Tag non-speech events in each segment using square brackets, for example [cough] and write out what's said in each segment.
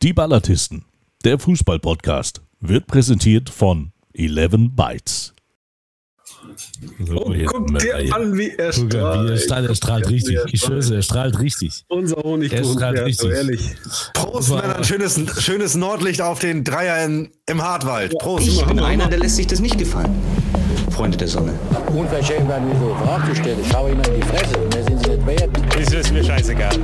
Die Ballatisten, der Fußball-Podcast, wird präsentiert von 11 Bytes. So, oh, guck dir hier. an, wie er strahlt. Wie er strahlt, er strahlt richtig. Ich schwöre, er strahlt richtig. Unser Honig, er strahlt richtig. So ehrlich. Prost, Männer, ein schönes, schönes Nordlicht auf den Dreier in, im Hartwald. Prost. Ich bin einer, der lässt sich das nicht gefallen. Freunde der Sonne. Unverschämt werden wir so Fragen gestellt. Ich schaue Ihnen in die Fresse. Mehr sind Sie nicht wert. Das ist mir scheißegal.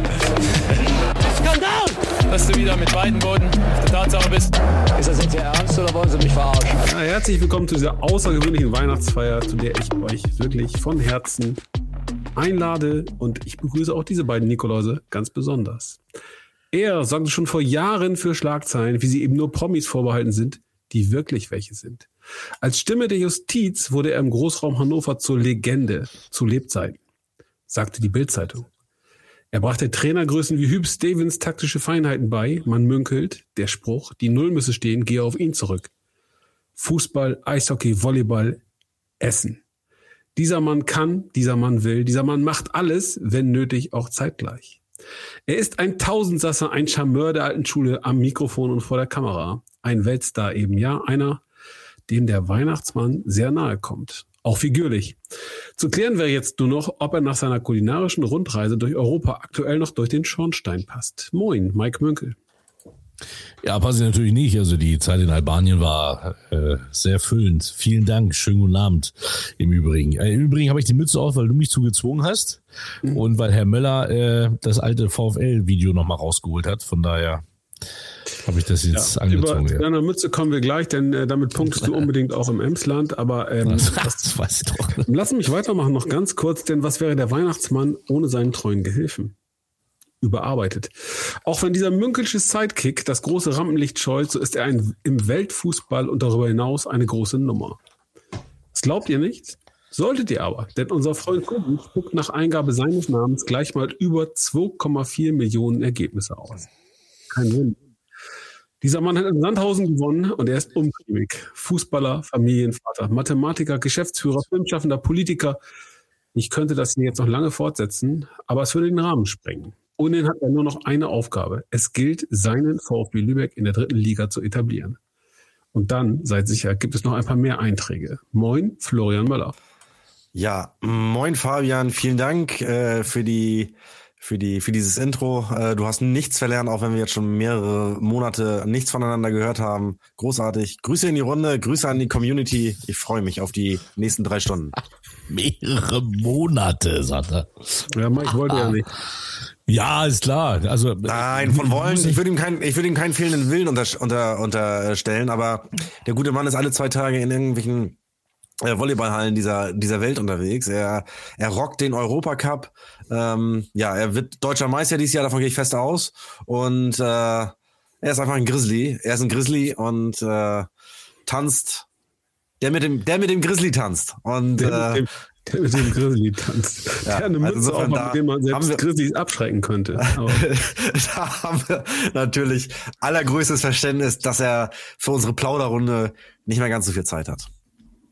Skandal! Dass du wieder mit beiden Boden auf der Tatsache bist. Ist das jetzt Ihr Ernst oder wollen Sie mich verarschen? Na, herzlich willkommen zu dieser außergewöhnlichen Weihnachtsfeier, zu der ich euch wirklich von Herzen einlade und ich begrüße auch diese beiden Nikoläuse ganz besonders. Er sorgte schon vor Jahren für Schlagzeilen, wie sie eben nur Promis vorbehalten sind, die wirklich welche sind. Als Stimme der Justiz wurde er im Großraum Hannover zur Legende zu Lebzeiten, sagte die Bildzeitung. Er brachte Trainergrößen wie Hüb Stevens taktische Feinheiten bei. Man münkelt, der Spruch, die Null müsse stehen, gehe auf ihn zurück. Fußball, Eishockey, Volleyball, Essen. Dieser Mann kann, dieser Mann will, dieser Mann macht alles, wenn nötig, auch zeitgleich. Er ist ein Tausendsasser, ein Charmeur der alten Schule am Mikrofon und vor der Kamera. Ein Weltstar eben, ja, einer, dem der Weihnachtsmann sehr nahe kommt. Auch figürlich. Zu klären wäre jetzt nur noch, ob er nach seiner kulinarischen Rundreise durch Europa aktuell noch durch den Schornstein passt. Moin, Mike Münkel. Ja, passe ich natürlich nicht. Also die Zeit in Albanien war äh, sehr füllend. Vielen Dank. Schönen guten Abend im Übrigen. Äh, Im Übrigen habe ich die Mütze auf, weil du mich zugezwungen hast mhm. und weil Herr Möller äh, das alte VfL-Video nochmal rausgeholt hat. Von daher habe ich das jetzt ja, angezogen. Über ja. deiner Mütze kommen wir gleich, denn äh, damit punktest du [laughs] unbedingt auch im Emsland. Aber ähm, das, das [laughs] weiß ich doch. Lass mich weitermachen noch ganz kurz, denn was wäre der Weihnachtsmann ohne seinen treuen Gehilfen? Überarbeitet. Auch wenn dieser münkelsche Sidekick das große Rampenlicht scheut, so ist er ein, im Weltfußball und darüber hinaus eine große Nummer. Das glaubt ihr nicht? Solltet ihr aber, denn unser Freund Kuchen spuckt nach Eingabe seines Namens gleich mal über 2,4 Millionen Ergebnisse aus. Kein Wunder. Dieser Mann hat in Sandhausen gewonnen und er ist umtriebig. Fußballer, Familienvater, Mathematiker, Geschäftsführer, Filmschaffender, Politiker. Ich könnte das hier jetzt noch lange fortsetzen, aber es würde den Rahmen sprengen. Ohnehin hat er nur noch eine Aufgabe. Es gilt, seinen VfB Lübeck in der dritten Liga zu etablieren. Und dann, seid sicher, gibt es noch ein paar mehr Einträge. Moin, Florian Möller. Ja, moin Fabian, vielen Dank äh, für die für die für dieses Intro. Äh, du hast nichts verlernt, auch wenn wir jetzt schon mehrere Monate nichts voneinander gehört haben. Großartig. Grüße in die Runde, Grüße an die Community. Ich freue mich auf die nächsten drei Stunden. [laughs] mehrere Monate, sagt er. Ja, Mike wollte ja nicht. Ja, ist klar. Also nein, von wollen. Ich würde ihm keinen, ich würde ihm keinen fehlenden Willen unter, unter, unterstellen. Aber der gute Mann ist alle zwei Tage in irgendwelchen Volleyballhallen dieser, dieser Welt unterwegs. Er, er rockt den Europacup. Ähm, ja, er wird deutscher Meister dieses Jahr, davon gehe ich fest aus. Und äh, er ist einfach ein Grizzly. Er ist ein Grizzly und äh, tanzt. Der mit dem, der mit dem Grizzly tanzt. Und der, äh, mit, dem, der mit dem Grizzly tanzt. [laughs] Ja, der eine Mütze also auch mit dem man selbst wir, Grizzlies abschrecken könnte. [laughs] da haben wir natürlich allergrößtes Verständnis, dass er für unsere Plauderrunde nicht mehr ganz so viel Zeit hat.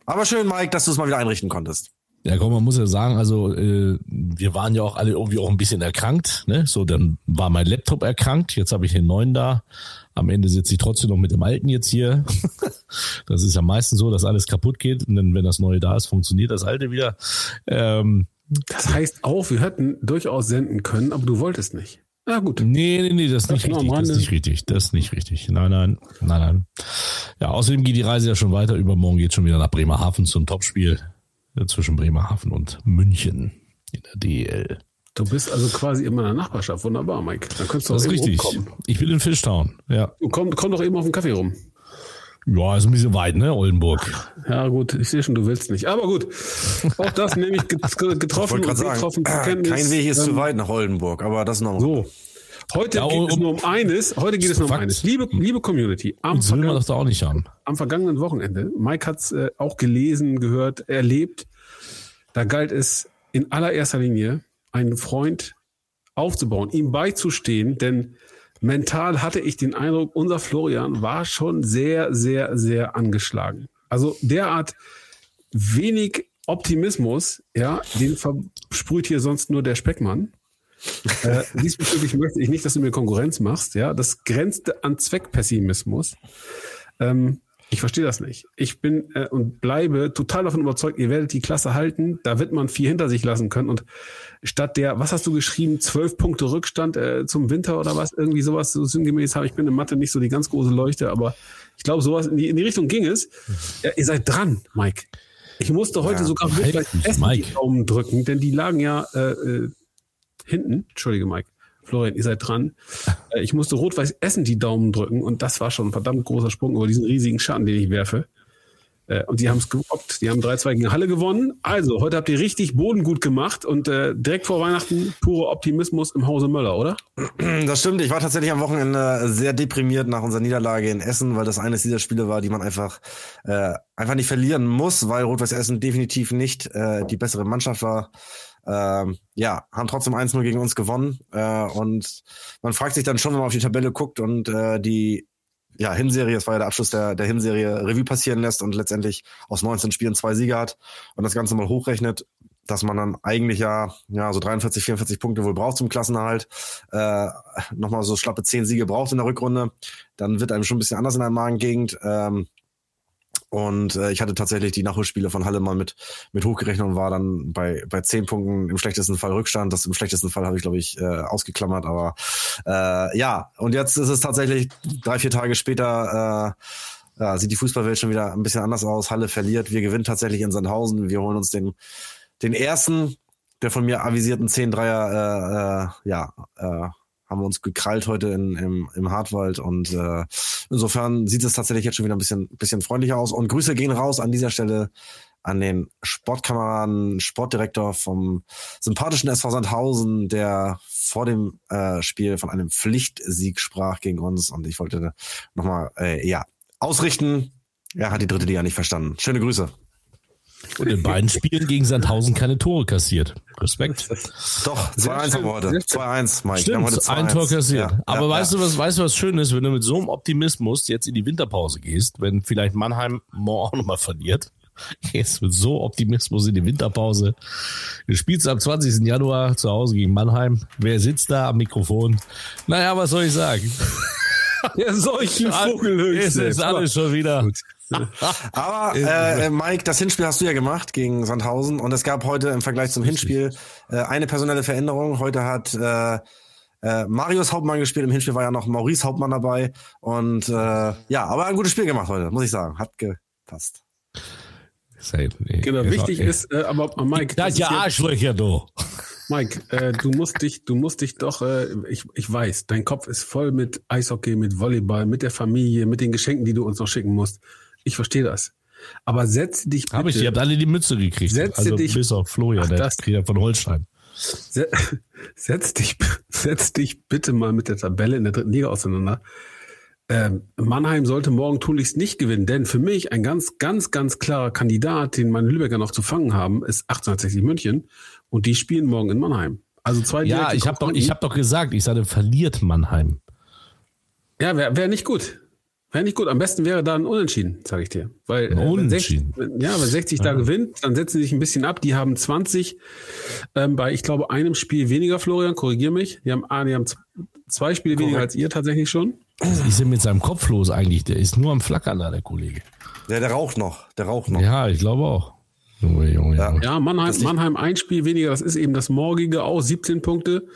Aber schön, Mike, dass du es mal wieder einrichten konntest. Ja, komm, man muss ja sagen, also äh, wir waren ja auch alle irgendwie auch ein bisschen erkrankt. Ne? So, dann war mein Laptop erkrankt, jetzt habe ich den neuen da. Am Ende sitze ich trotzdem noch mit dem alten jetzt hier. [laughs] das ist ja meistens so, dass alles kaputt geht und dann, wenn das neue da ist, funktioniert das alte wieder. Ähm, das heißt auch, wir hätten durchaus senden können, aber du wolltest nicht. Ja, gut. Nee, nee, nee, das ist nicht richtig. Das ist nicht richtig. Das ist nicht richtig. Nein, nein, nein, nein. Ja, außerdem geht die Reise ja schon weiter. Übermorgen geht schon wieder nach Bremerhaven zum Topspiel zwischen Bremerhaven und München in der DL. Du bist also quasi in meiner Nachbarschaft. Wunderbar, Mike. Dann könntest du das ist richtig. Kommen. Ich will in Fishtown. Ja. Komm, komm doch eben auf den Kaffee rum. Ja, ist ein bisschen weit, ne, Oldenburg. Ja, gut, ich sehe schon, du willst nicht. Aber gut, auch das nehme ich [laughs] getroffen. Ich sagen, getroffen kein Weg ist zu weit nach Oldenburg, aber das noch. So. Heute ja, geht um, es nur um eines. Heute geht es nur um eines. Liebe, liebe Community, am, das will man doch auch nicht haben. am vergangenen Wochenende, Mike hat es äh, auch gelesen, gehört, erlebt. Da galt es in allererster Linie, einen Freund aufzubauen, ihm beizustehen, denn mental hatte ich den Eindruck, unser Florian war schon sehr, sehr, sehr angeschlagen. Also derart wenig Optimismus, ja, den versprüht hier sonst nur der Speckmann. Äh, diesbezüglich möchte ich nicht, dass du mir Konkurrenz machst. Ja, das grenzte an Zweckpessimismus. Ähm, ich verstehe das nicht. Ich bin äh, und bleibe total davon überzeugt, ihr werdet die Klasse halten. Da wird man vier hinter sich lassen können. Und statt der, was hast du geschrieben, zwölf Punkte Rückstand äh, zum Winter oder was, irgendwie sowas so sinngemäß habe. Ich bin in Mathe nicht so die ganz große Leuchte, aber ich glaube, sowas in die, in die Richtung ging es. Ja, ihr seid dran, Mike. Ich musste heute Ja, sogar wirklich Essen Mike. die Daumen drücken, denn die lagen ja äh, äh, hinten. Entschuldige, Mike. Florian, ihr seid dran. Äh, ich musste rot-weiß Essen die Daumen drücken und das war schon ein verdammt großer Sprung über diesen riesigen Schatten, den ich werfe. Äh, und die haben es gerockt. Die haben 3-2 gegen Halle gewonnen. Also, heute habt ihr richtig Boden gut gemacht und äh, direkt vor Weihnachten pure Optimismus im Hause Möller, oder? Das stimmt. Ich war tatsächlich am Wochenende sehr deprimiert nach unserer Niederlage in Essen, weil das eines dieser Spiele war, die man einfach äh, einfach nicht verlieren muss, weil Rot-Weiß Essen definitiv nicht äh, die bessere Mannschaft war. Ähm, ja, haben trotzdem 1-0 gegen uns gewonnen. Äh, und man fragt sich dann schon, wenn man auf die Tabelle guckt und äh, die ja, Hinserie, das war ja der Abschluss der, der Hinserie, Revue passieren lässt und letztendlich aus 19 Spielen zwei Siege hat und das Ganze mal hochrechnet, dass man dann eigentlich ja, ja so 43, 44 Punkte wohl braucht zum Klassenerhalt, äh, nochmal so schlappe 10 Siege braucht in der Rückrunde, dann wird einem schon ein bisschen anders in der Magengegend. Ähm, und äh, ich hatte tatsächlich die Nachholspiele von Halle mal mit, mit hochgerechnet und war dann bei, bei zehn Punkten im schlechtesten Fall Rückstand. Das im schlechtesten Fall habe ich, glaube ich, äh, ausgeklammert. Aber äh, ja, und jetzt ist es tatsächlich drei, vier Tage später, äh, ja, sieht die Fußballwelt schon wieder ein bisschen anders aus. Halle verliert, wir gewinnen tatsächlich in Sandhausen. Wir holen uns den, den ersten der von mir avisierten 10-3er, äh, äh, ja, äh, haben wir uns gekrallt heute in, im, im Hartwald und äh, insofern sieht es tatsächlich jetzt schon wieder ein bisschen, bisschen freundlicher aus. Und Grüße gehen raus an dieser Stelle an den Sportkameraden, Sportdirektor vom sympathischen SV Sandhausen, der vor dem äh, Spiel von einem Pflichtsieg sprach gegen uns. Und ich wollte nochmal, äh, ja, ausrichten. Er hat die dritte Liga nicht verstanden. Schöne Grüße. Und in beiden Spielen gegen Sandhausen keine Tore kassiert. Respekt. Doch, 2-1 haben wir heute. 2-1, Mike. Haben heute Stimmt, ein 2-1. Tor kassiert. Ja, Aber ja, weißt ja. du, was, weißt du, was schön ist, wenn du mit so einem Optimismus jetzt in die Winterpause gehst, wenn vielleicht Mannheim morgen auch nochmal verliert. [laughs] Gehst mit so Optimismus in die Winterpause. Du spielst am 20. Januar zu Hause gegen Mannheim. Wer sitzt da am Mikrofon? Naja, was soll ich sagen? Ja, solche [laughs] Es ist alles schon wieder. [laughs] Aber äh, Mike, das Hinspiel hast du ja gemacht gegen Sandhausen und es gab heute im Vergleich zum Hinspiel äh, eine personelle Veränderung. Heute hat äh, äh, Marius Hauptmann gespielt, im Hinspiel war ja noch Maurice Hauptmann dabei und äh, ja, aber ein gutes Spiel gemacht heute, muss ich sagen. Hat gepasst. Genau, wichtig ist, äh, aber äh, Mike, Das das ja ist jetzt- Arschlöcher, du. Mike, äh, du musst dich, du musst dich doch, äh, ich, ich weiß, dein Kopf ist voll mit Eishockey, mit Volleyball, mit der Familie, mit den Geschenken, die du uns noch schicken musst. Ich verstehe das. Aber setz dich bitte, Habe ich, ihr habt alle die Mütze gekriegt. Setze also dich- bis auf Florian, Ach, der Krieger von Holstein. se- [laughs] setz dich, setz dich bitte mal mit der Tabelle in der dritten Liga auseinander. Ähm, Mannheim sollte morgen tunlichst nicht gewinnen, denn für mich ein ganz, ganz, ganz klarer Kandidat, den meine Lübecker noch zu fangen haben, ist 1860 München und die spielen morgen in Mannheim. Also zwei Ja, ich habe doch, ich hab doch gesagt, ich sagte, verliert Mannheim. Ja, wäre wär nicht gut. Wäre nicht gut. Am besten wäre da ein Unentschieden, sage ich dir. Weil, Ein äh, wenn Unentschieden? 60, ja, wenn 60 da gewinnt, dann setzen sie sich ein bisschen ab. Die haben 20 ähm, bei, ich glaube, einem Spiel weniger, Florian, korrigier mich. Die haben, ah, die haben zwei Spiele weniger als ihr tatsächlich schon. Ist denn mit seinem Kopf los eigentlich? Der ist nur am Flackern da, der Kollege. Der, der raucht noch, der raucht noch. Ja, ich glaube auch. Junge, Junge, Ja. Junge. Ja, Mannheim, Mannheim ein Spiel weniger, das ist eben das morgige auch, 17 Punkte.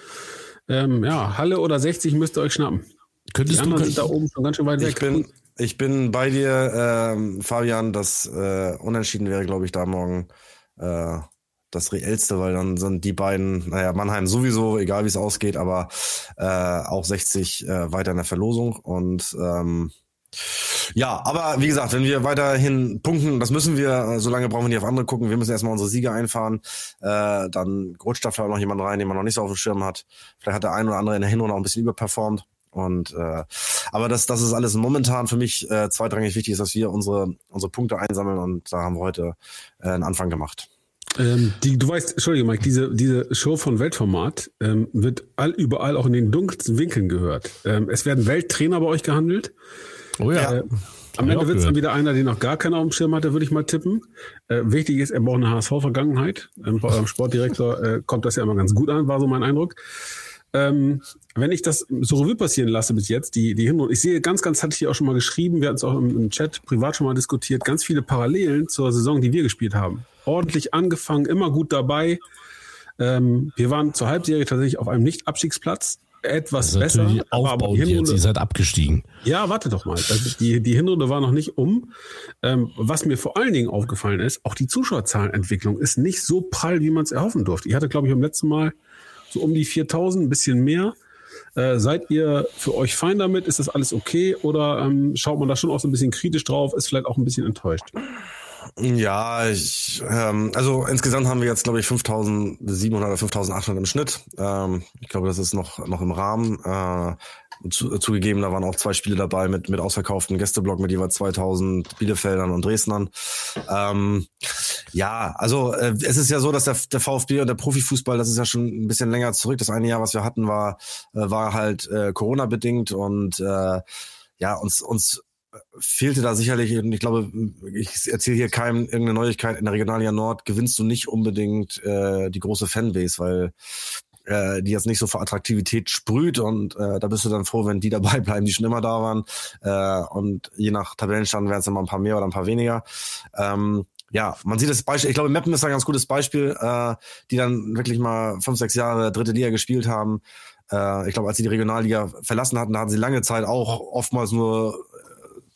Ähm, ja, Halle oder 60 müsst ihr euch schnappen. Die Könntest du, anderen sind da oben schon ganz schön weit Ich weg. bin, ich bin bei dir, ähm, Fabian, das äh, Unentschieden wäre, glaube ich, da morgen äh, das reellste, weil dann sind die beiden, naja, Mannheim sowieso, egal wie es ausgeht, aber äh, auch 60 äh, weiter in der Verlosung und ähm, ja, aber wie gesagt, wenn wir weiterhin punkten, das müssen wir, äh, solange brauchen wir nicht auf andere gucken, wir müssen erstmal unsere Siege einfahren, äh, dann rutscht da vielleicht noch jemand rein, den man noch nicht so auf dem Schirm hat. Vielleicht hat der ein oder andere in der Hinrunde auch ein bisschen überperformt. Und äh, aber das, das ist alles momentan für mich äh, zweitrangig wichtig, ist, dass wir unsere, unsere Punkte einsammeln und da haben wir heute äh, einen Anfang gemacht. Ähm, die, du weißt, Entschuldige, Mike, diese, diese Show von Weltformat ähm, wird all, überall auch in den dunkelsten Winkeln gehört. Ähm, es werden Welttrainer bei euch gehandelt. oh ja. Äh, am Ende wird es dann wieder einer, den noch gar keiner auf dem Schirm hatte, würde ich mal tippen. Äh, wichtig ist, er braucht eine HSV-Vergangenheit. Ähm, bei eurem Sportdirektor äh, kommt das ja immer ganz gut an, war so mein Eindruck. Ähm, wenn ich das so Revue passieren lasse bis jetzt, die, die Hinrunde, ich sehe ganz, ganz, hatte ich hier auch schon mal geschrieben, wir hatten es auch im, im Chat privat schon mal diskutiert, ganz viele Parallelen zur Saison, die wir gespielt haben. Ordentlich angefangen, immer gut dabei. Ähm, wir waren zur Halbserie tatsächlich auf einem Nicht-Abstiegsplatz, etwas ist besser. aber- aber die jetzt. Hinrunde- Ihr seid abgestiegen. ja, warte doch mal. Das, die, die Hinrunde war noch nicht um. Ähm, was mir vor allen Dingen aufgefallen ist, auch die Zuschauerzahlenentwicklung ist nicht so prall, wie man es erhoffen durfte. Ich hatte, glaube ich, beim letzten Mal so um die 4000, ein bisschen mehr. Äh, seid ihr für euch fein damit? Ist das alles okay? Oder ähm, schaut man da schon auch so ein bisschen kritisch drauf? Ist vielleicht auch ein bisschen enttäuscht? Ja, ich, ähm, also insgesamt haben wir jetzt, glaube ich, 5.700 oder 5.800 im Schnitt. Ähm, ich glaube, das ist noch, noch im Rahmen. Äh, zu, zugegeben, da waren auch zwei Spiele dabei mit, mit ausverkauften Gästeblock mit jeweils 2.000 Bielefeldern und Dresdnern. Ähm, ja, also äh, es ist ja so, dass der, der VfB und der Profifußball, das ist ja schon ein bisschen länger zurück. Das eine Jahr, was wir hatten, war, äh, war halt äh, Corona-bedingt und äh, ja, uns, uns fehlte da sicherlich, und ich glaube, ich erzähle hier keinem irgendeine Neuigkeit, in der Regionalliga Nord gewinnst du nicht unbedingt äh, die große Fanbase, weil äh, die jetzt nicht so vor Attraktivität sprüht und äh, da bist du dann froh, wenn die [laughs] dabei bleiben, die schon immer da waren äh, und je nach Tabellenstand werden es immer ein paar mehr oder ein paar weniger. Ähm, ja, man sieht das Beispiel, ich glaube, Meppen ist ein ganz gutes Beispiel, äh, die dann wirklich mal fünf, sechs Jahre dritte Liga gespielt haben. Äh, ich glaube, als sie die Regionalliga verlassen hatten, da hatten sie lange Zeit auch oftmals nur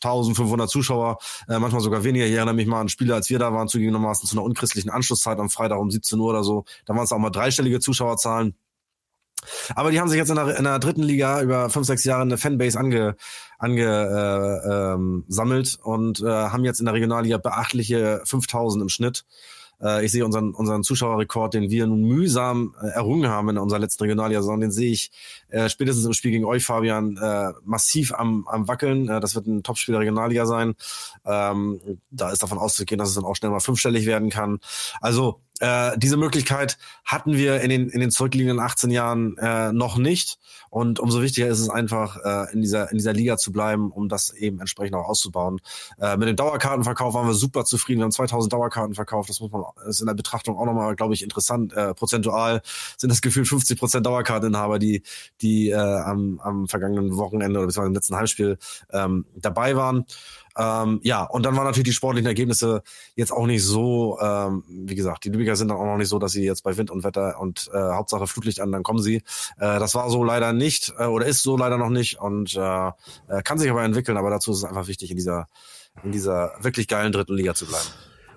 1500 Zuschauer, äh, manchmal sogar weniger. Ich erinnere mich mal an Spiele, als wir da waren, zugegebenermaßen zu einer unchristlichen Anschlusszeit am Freitag um 17 Uhr oder so. Da waren es auch mal dreistellige Zuschauerzahlen. Aber die haben sich jetzt in der, in der dritten Liga über fünf, sechs Jahre eine Fanbase ange, ange, äh, ähm, und äh, haben jetzt in der Regionalliga beachtliche 5000 im Schnitt. Äh, ich sehe unseren, unseren Zuschauerrekord, den wir nun mühsam äh, errungen haben in unserer letzten Regionalliga-Saison, den sehe ich äh, spätestens im Spiel gegen euch, Fabian, äh, massiv am, am Wackeln. Äh, das wird ein Topspiel der Regionalliga sein. Ähm, da ist davon auszugehen, dass es dann auch schnell mal fünfstellig werden kann. Also äh, diese Möglichkeit hatten wir in den, in den zurückliegenden 18 Jahren äh, noch nicht. Und umso wichtiger ist es einfach, äh, in, dieser, in dieser Liga zu bleiben, um das eben entsprechend auch auszubauen. Äh, mit dem Dauerkartenverkauf waren wir super zufrieden. Wir haben 2000 Dauerkarten verkauft. Das muss man, ist in der Betrachtung auch nochmal, glaube ich, interessant. Äh, prozentual sind das gefühlt 50 Prozent Dauerkarteninhaber, die, die äh, am, am vergangenen Wochenende oder beziehungsweise im letzten Heimspiel ähm, dabei waren. Ähm, ja, und dann waren natürlich die sportlichen Ergebnisse jetzt auch nicht so, ähm, wie gesagt, die Lübecker sind dann auch noch nicht so, dass sie jetzt bei Wind und Wetter und äh, Hauptsache Flutlicht an, dann kommen sie. Äh, das war so leider nicht äh, oder ist so leider noch nicht und äh, äh, kann sich aber entwickeln, aber dazu ist es einfach wichtig, in dieser, in dieser wirklich geilen dritten Liga zu bleiben.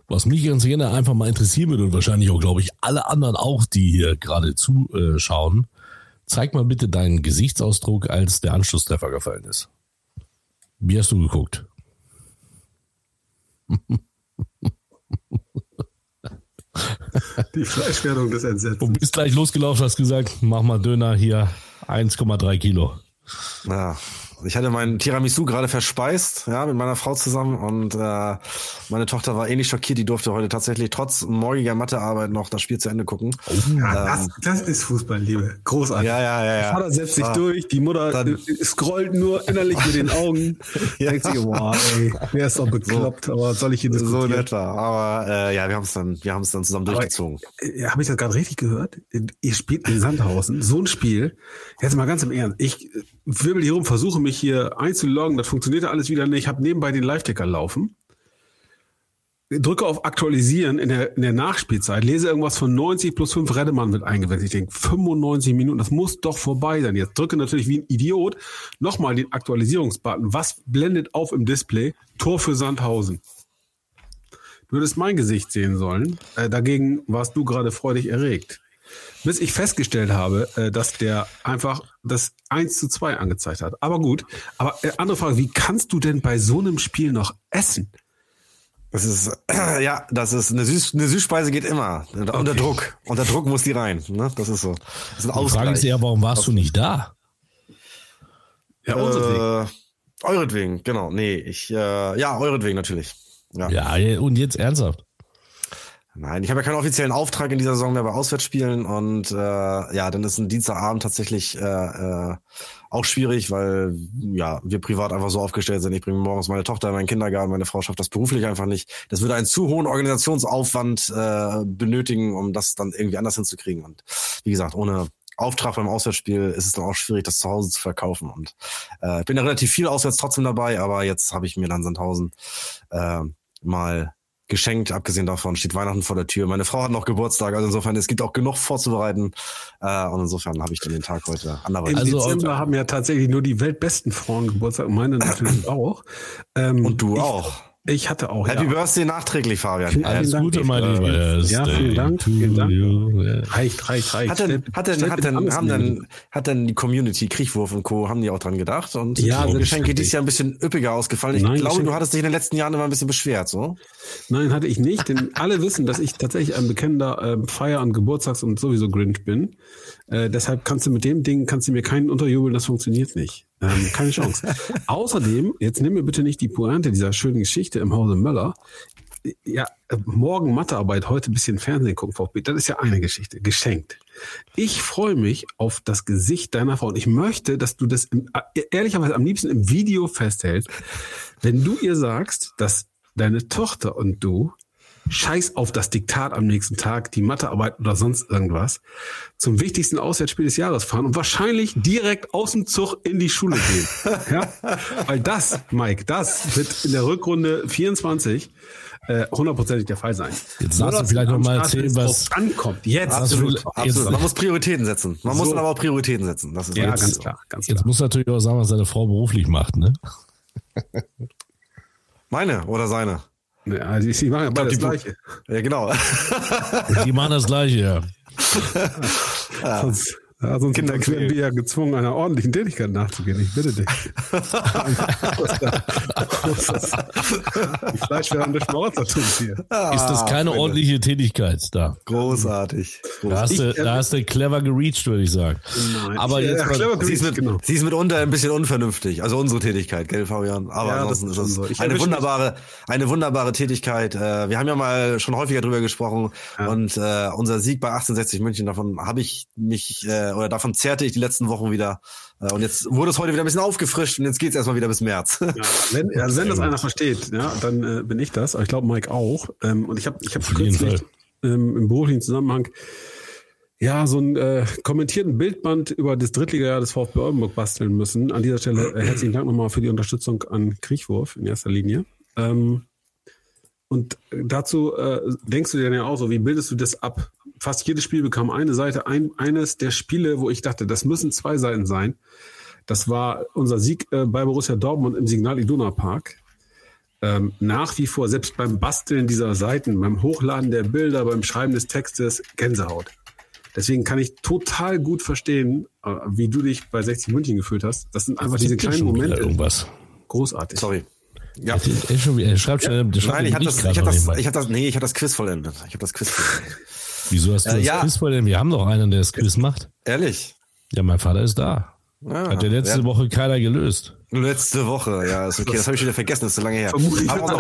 Was mich ganz gerne einfach mal interessieren würde und wahrscheinlich auch, glaube ich, alle anderen auch, die hier gerade zuschauen, zeig mal bitte deinen Gesichtsausdruck, als der Anschlusstreffer gefallen ist. Wie hast du geguckt? [laughs] Die Fleischwerdung des Entsetzens. Und bist gleich losgelaufen, hast gesagt, mach mal Döner hier 1,3 Kilo. Ja, ich hatte meinen Tiramisu gerade verspeist, ja, mit meiner Frau zusammen und äh, meine Tochter war ähnlich schockiert, die durfte heute tatsächlich trotz morgiger Mathearbeit noch das Spiel zu Ende gucken. Ja, das, das ist Fußball, Liebe. Großartig. Ja, ja, ja, ja. Der Vater setzt sich Ah. durch, die Mutter Dann- äh, scrollt nur innerlich mit den Augen. [laughs] Ja. Denkt sich, boah, ey, wer ist doch bekloppt, aber was soll ich So diskutieren? in etwa. Aber äh, ja, wir haben es dann, wir haben es dann zusammen Aber- durchgezogen. Äh, Habe ich das gerade richtig gehört? Ihr spielt in Sandhausen. So ein Spiel. Jetzt mal ganz im Ernst. Ich wirbel hier rum, versuche mich hier einzuloggen. Das funktioniert alles wieder nicht. Ich habe nebenbei den Live-Ticker laufen. Drücke auf Aktualisieren in der, in der Nachspielzeit. Lese irgendwas von 90 plus 5 Redemann mit eingewechselt. Ich denke, 95 Minuten, das muss doch vorbei sein. Jetzt drücke natürlich wie ein Idiot nochmal den Aktualisierungsbutton. Was blendet auf im Display? Tor für Sandhausen. Du hättest mein Gesicht sehen sollen. Äh, dagegen warst du gerade freudig erregt. Bis ich festgestellt habe, äh, dass der einfach das 1 zu 2 angezeigt hat. Aber gut. Aber äh, andere Frage, wie kannst du denn bei so einem Spiel noch essen? Das ist, [clears throat] ja, das ist eine, Süß, eine Süßspeise geht immer. Unter Okay. Druck. Unter Druck muss die rein. Ne? Das ist so. Das ist ein Die Frage ist eher, warum warst du nicht da? Ja. Äh, euretwegen, genau. Nee, ich, äh, ja, euretwegen natürlich. Ja. Ja, und jetzt ernsthaft. Nein, ich habe ja keinen offiziellen Auftrag in dieser Saison mehr bei Auswärtsspielen und äh, ja, dann ist ein Dienstagabend tatsächlich äh, äh, auch schwierig, weil ja wir privat einfach so aufgestellt sind. Ich bringe morgens meine Tochter in meinen Kindergarten, meine Frau schafft das beruflich einfach nicht. Das würde einen zu hohen Organisationsaufwand äh, benötigen, um das dann irgendwie anders hinzukriegen. Und wie gesagt, ohne Auftrag beim Auswärtsspiel ist es dann auch schwierig, das zu Hause zu verkaufen. Und äh, ich bin ja relativ viel auswärts trotzdem dabei, aber jetzt habe ich mir dann Sandhausen äh, mal geschenkt. Abgesehen davon steht Weihnachten vor der Tür. Meine Frau hat noch Geburtstag, also insofern es gibt auch genug vorzubereiten. Äh, und insofern habe ich dann den Tag heute anderweitig. Im Also, Dezember haben ja tatsächlich nur die weltbesten Frauen Geburtstag und meine natürlich [clears throat] auch. Ähm, Und du ich, auch. Ich hatte auch. Happy ja. Birthday nachträglich, Fabian. Vielen Alles Dank, Gute, Dave. mein lieber. Ja, vielen Dank, vielen Dank. Reicht, reicht, reicht. Hat denn, hat denn, hat denn, haben hat denn die Community, Kriechwurf und Co., haben die auch dran gedacht? Und Ja, die Geschenke dieses Jahr ein bisschen üppiger ausgefallen. Ich Nein, glaube, Geschenke- du hattest dich in den letzten Jahren immer ein bisschen beschwert, so? Nein, hatte ich nicht, denn alle wissen, dass ich tatsächlich ein bekennender ähm, Feier- und Geburtstags- und sowieso Grinch bin. Äh, deshalb kannst du mit dem Ding, kannst du mir keinen unterjubeln, das funktioniert nicht. Ähm, keine Chance. [laughs] Außerdem, jetzt nimm mir bitte nicht die Pointe dieser schönen Geschichte im Hause Möller. Ja, äh, morgen Mathearbeit, heute ein bisschen Fernsehen gucken, VfB, das ist ja eine Geschichte, geschenkt. Ich freue mich auf das Gesicht deiner Frau und ich möchte, dass du das im, äh, ehrlicherweise am liebsten im Video festhältst, wenn du ihr sagst, dass deine Tochter und du Scheiß auf das Diktat am nächsten Tag, die Mathearbeit oder sonst irgendwas, zum wichtigsten Auswärtsspiel des Jahres fahren und wahrscheinlich direkt aus dem Zug in die Schule gehen. [laughs] ja? Weil das, Mike, das wird in der Rückrunde 24 äh, hundertprozentig der Fall sein. Jetzt darfst du vielleicht am noch mal Start erzählen, was- ankommt. Jetzt. Absolut. Absolut. Jetzt- Man muss Prioritäten setzen. Man muss So. dann aber auch Prioritäten setzen. Das ist Ja, jetzt ganz klar, ganz Jetzt klar. muss natürlich auch sagen, was seine Frau beruflich macht, ne? Meine oder seine? Ja, also ich mache ja beide das die- Gleiche. Ja, genau. Die machen das Gleiche, ja. [laughs] Sonst, ja, sonst Kinder werden wir ja gezwungen, einer ordentlichen Tätigkeit nachzugehen. Ich bitte dich. [laughs] Die fleischwerdende Schmarotzer tun hier. Ist Ah, das keine ordentliche Tätigkeit da? Großartig. Da hast, du, da hast du clever gereached, würde ich sagen. Nein, Aber ich, jetzt ja, mal- clever Sie ist, mit, genau. sie ist mitunter ein bisschen unvernünftig. Also unsere Tätigkeit, gell, Fabian? Aber Ja, das ansonsten ist ist es so. Eine wunderbare, eine wunderbare Tätigkeit. Äh, Wir haben ja mal schon häufiger drüber gesprochen und äh, unser Sieg bei 1860 München, davon habe ich mich, äh, oder davon zerrte ich die letzten Wochen wieder. Äh, Und jetzt wurde es heute wieder ein bisschen aufgefrischt und jetzt geht es erstmal wieder bis März. Ja, wenn, [laughs] also wenn das einer versteht, ja, dann äh, bin ich das. Aber ich glaube, Mike auch. Ähm, und ich habe ich hab kürzlich ähm, im beruflichen Zusammenhang ja so einen äh, kommentierten Bildband über das Drittligajahr des VfB Oldenburg basteln müssen. An dieser Stelle äh, herzlichen Dank nochmal für die Unterstützung an Kriechwurf in erster Linie. Ähm, und dazu äh, denkst du dir dann ja auch so, wie bildest du das ab? Fast jedes Spiel bekam eine Seite. Ein, eines der Spiele, wo ich dachte, das müssen zwei Seiten sein. Das war unser Sieg äh, bei Borussia Dortmund im Signal Iduna Park. Ähm, nach wie vor, selbst beim Basteln dieser Seiten, beim Hochladen der Bilder, beim Schreiben des Textes, Gänsehaut. Deswegen kann ich total gut verstehen, äh, wie du dich bei 60 München gefühlt hast. Das sind einfach diese Gibt ja kleinen Momente. Irgendwas. Großartig. Sorry. Ja. Er, schon, wieder- er schreibt schon, der schreibt Nein, ich habe das, ich das, ich das, nee, ich habe das Quiz vollendet. Ich habe das Quiz vollendet. [laughs] Wieso hast du Äh, das ja. Quiz vor denn? Wir haben doch einen, der das Quiz macht. Ehrlich? Ja, mein Vater ist da. Ja, Hat der letzte ja. Woche keiner gelöst. Letzte Woche, ja, ist okay. Das habe ich wieder vergessen, das ist so lange her. Vermutlich Aber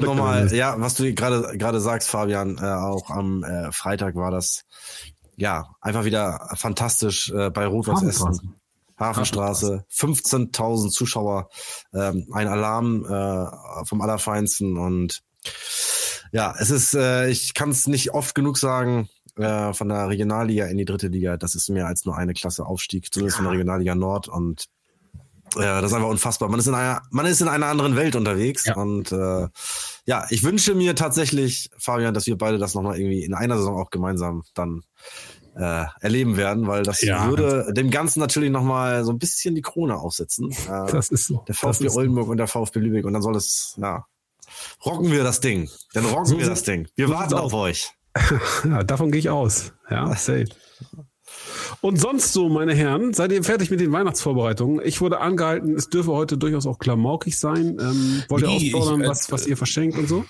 nochmal, gewesen. ja, was du gerade gerade sagst, Fabian, äh, auch am äh, Freitag war das, ja, einfach wieder fantastisch äh, bei Rot-Weiß Hafenstraße. Essen. Hafenstraße, 15.000 Zuschauer, ähm, ein Alarm äh, vom Allerfeinsten und ja, es ist, äh, ich kann es nicht oft genug sagen, äh, von der Regionalliga in die dritte Liga, das ist mehr als nur eine Klasse Aufstieg, zumindest von der Regionalliga Nord und ja, das ist einfach unfassbar. Man ist in einer, man ist in einer anderen Welt unterwegs Ja. und äh, ja, ich wünsche mir tatsächlich, Fabian, dass wir beide das nochmal irgendwie in einer Saison auch gemeinsam dann äh, erleben werden, weil das Ja, würde dem Ganzen natürlich nochmal so ein bisschen die Krone aufsetzen. Äh, Das ist so. der Das VfB ist so. Oldenburg und der VfB Lübeck und dann soll es, ja, rocken wir das Ding. Dann rocken So wir das Ding. Wir warten auf euch. [laughs] Ja, davon gehe ich aus. Ja, safe. Und sonst so, meine Herren, seid ihr fertig mit den Weihnachtsvorbereitungen? Ich wurde angehalten, es dürfe heute durchaus auch klamaukig sein. Ähm, wollt ihr ausplaudern, Ich, äh, was, was ihr verschenkt und so?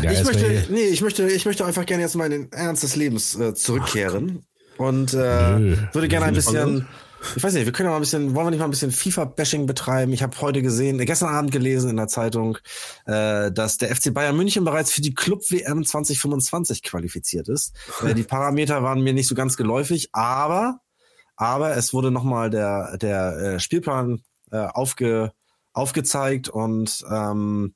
Ja, ich möchte, nee, ich möchte, ich möchte einfach gerne jetzt mal in den Ernst des Lebens äh, zurückkehren. und äh, Nö. würde gerne ein bisschen, ich weiß nicht, wir können ja mal ein bisschen, wollen wir nicht mal ein bisschen FIFA-Bashing betreiben? Ich habe heute gesehen, äh, gestern Abend gelesen in der Zeitung, äh, dass der FC Bayern München bereits für die Club-WM 2025 qualifiziert ist. Äh, die Parameter waren mir nicht so ganz geläufig, aber, aber es wurde nochmal der, der äh, Spielplan äh, aufge aufgezeigt und ähm,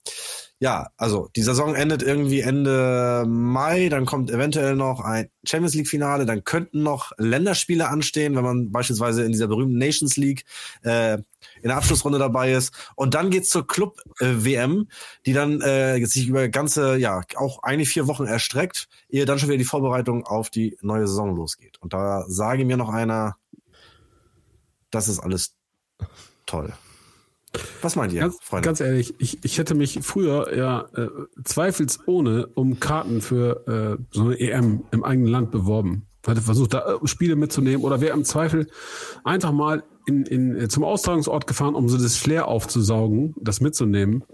ja, also die Saison endet irgendwie Ende Mai, dann kommt eventuell noch ein Champions League Finale, dann könnten noch Länderspiele anstehen, wenn man beispielsweise in dieser berühmten Nations League äh, in der Abschlussrunde dabei ist. Und dann geht's zur Club äh, WM, die dann äh, sich über ganze, ja, auch eigentlich vier Wochen erstreckt, ehe dann schon wieder die Vorbereitung auf die neue Saison losgeht. Und da sage mir noch einer, das ist alles toll. Was meint ihr, Ganz, Freunde? ganz ehrlich, ich, ich hätte mich früher ja äh, zweifelsohne um Karten für äh, so eine EM im eigenen Land beworben. Hatte versucht, da äh, Spiele mitzunehmen oder wäre im Zweifel einfach mal in, in, äh, zum Austragungsort gefahren, um so das Flair aufzusaugen, das mitzunehmen.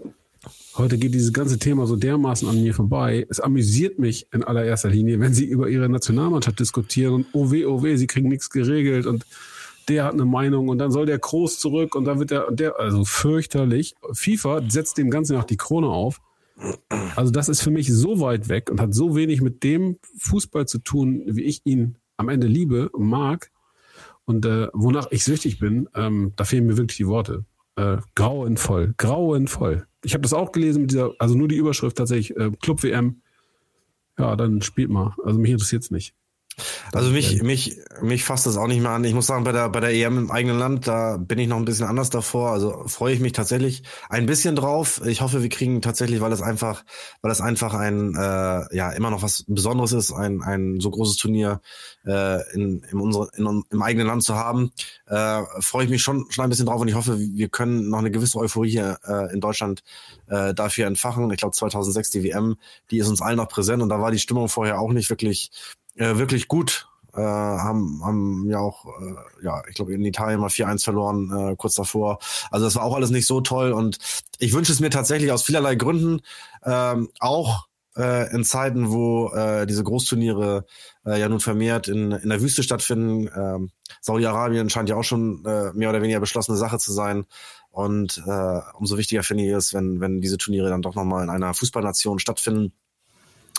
Heute geht dieses ganze Thema so dermaßen an mir vorbei. Es amüsiert mich in allererster Linie, wenn sie über ihre Nationalmannschaft diskutieren und oh weh, oh weh, sie kriegen nichts geregelt und der hat eine Meinung und dann soll der Groß zurück und dann wird der, der, also fürchterlich. FIFA setzt dem Ganzen noch die Krone auf. Also das ist für mich so weit weg und hat so wenig mit dem Fußball zu tun, wie ich ihn am Ende liebe mag und äh, wonach ich süchtig bin. Ähm, da fehlen mir wirklich die Worte. Äh, grauenvoll, grauenvoll. Ich habe das auch gelesen mit dieser, also nur die Überschrift tatsächlich, äh, Club WM. Ja, dann spielt mal. Also mich interessiert's nicht. Also mich, mich, mich fasst das auch nicht mehr an. Ich muss sagen, bei der, bei der EM im eigenen Land, da bin ich noch ein bisschen anders davor. Also freue ich mich tatsächlich ein bisschen drauf. Ich hoffe, wir kriegen tatsächlich, weil es einfach, weil es einfach ein, äh, ja, immer noch was Besonderes ist, ein, ein so großes Turnier äh, in, in, unsere, in, im eigenen Land zu haben, äh, freue ich mich schon, schon ein bisschen drauf und ich hoffe, wir können noch eine gewisse Euphorie hier äh, in Deutschland äh, dafür entfachen. Ich glaube, 2006 die WM, die ist uns allen noch präsent und da war die Stimmung vorher auch nicht wirklich äh, wirklich gut. Äh, haben, haben ja auch, äh, ja, ich glaube, in Italien mal 4-1 verloren, äh, kurz davor. Also das war auch alles nicht so toll. Und ich wünsche es mir tatsächlich aus vielerlei Gründen, ähm, auch äh, in Zeiten, wo äh, diese Großturniere äh, ja nun vermehrt in, in der Wüste stattfinden. Ähm, Saudi-Arabien scheint ja auch schon äh, mehr oder weniger beschlossene Sache zu sein. Und äh, umso wichtiger finde ich es, wenn, wenn diese Turniere dann doch nochmal in einer Fußballnation stattfinden.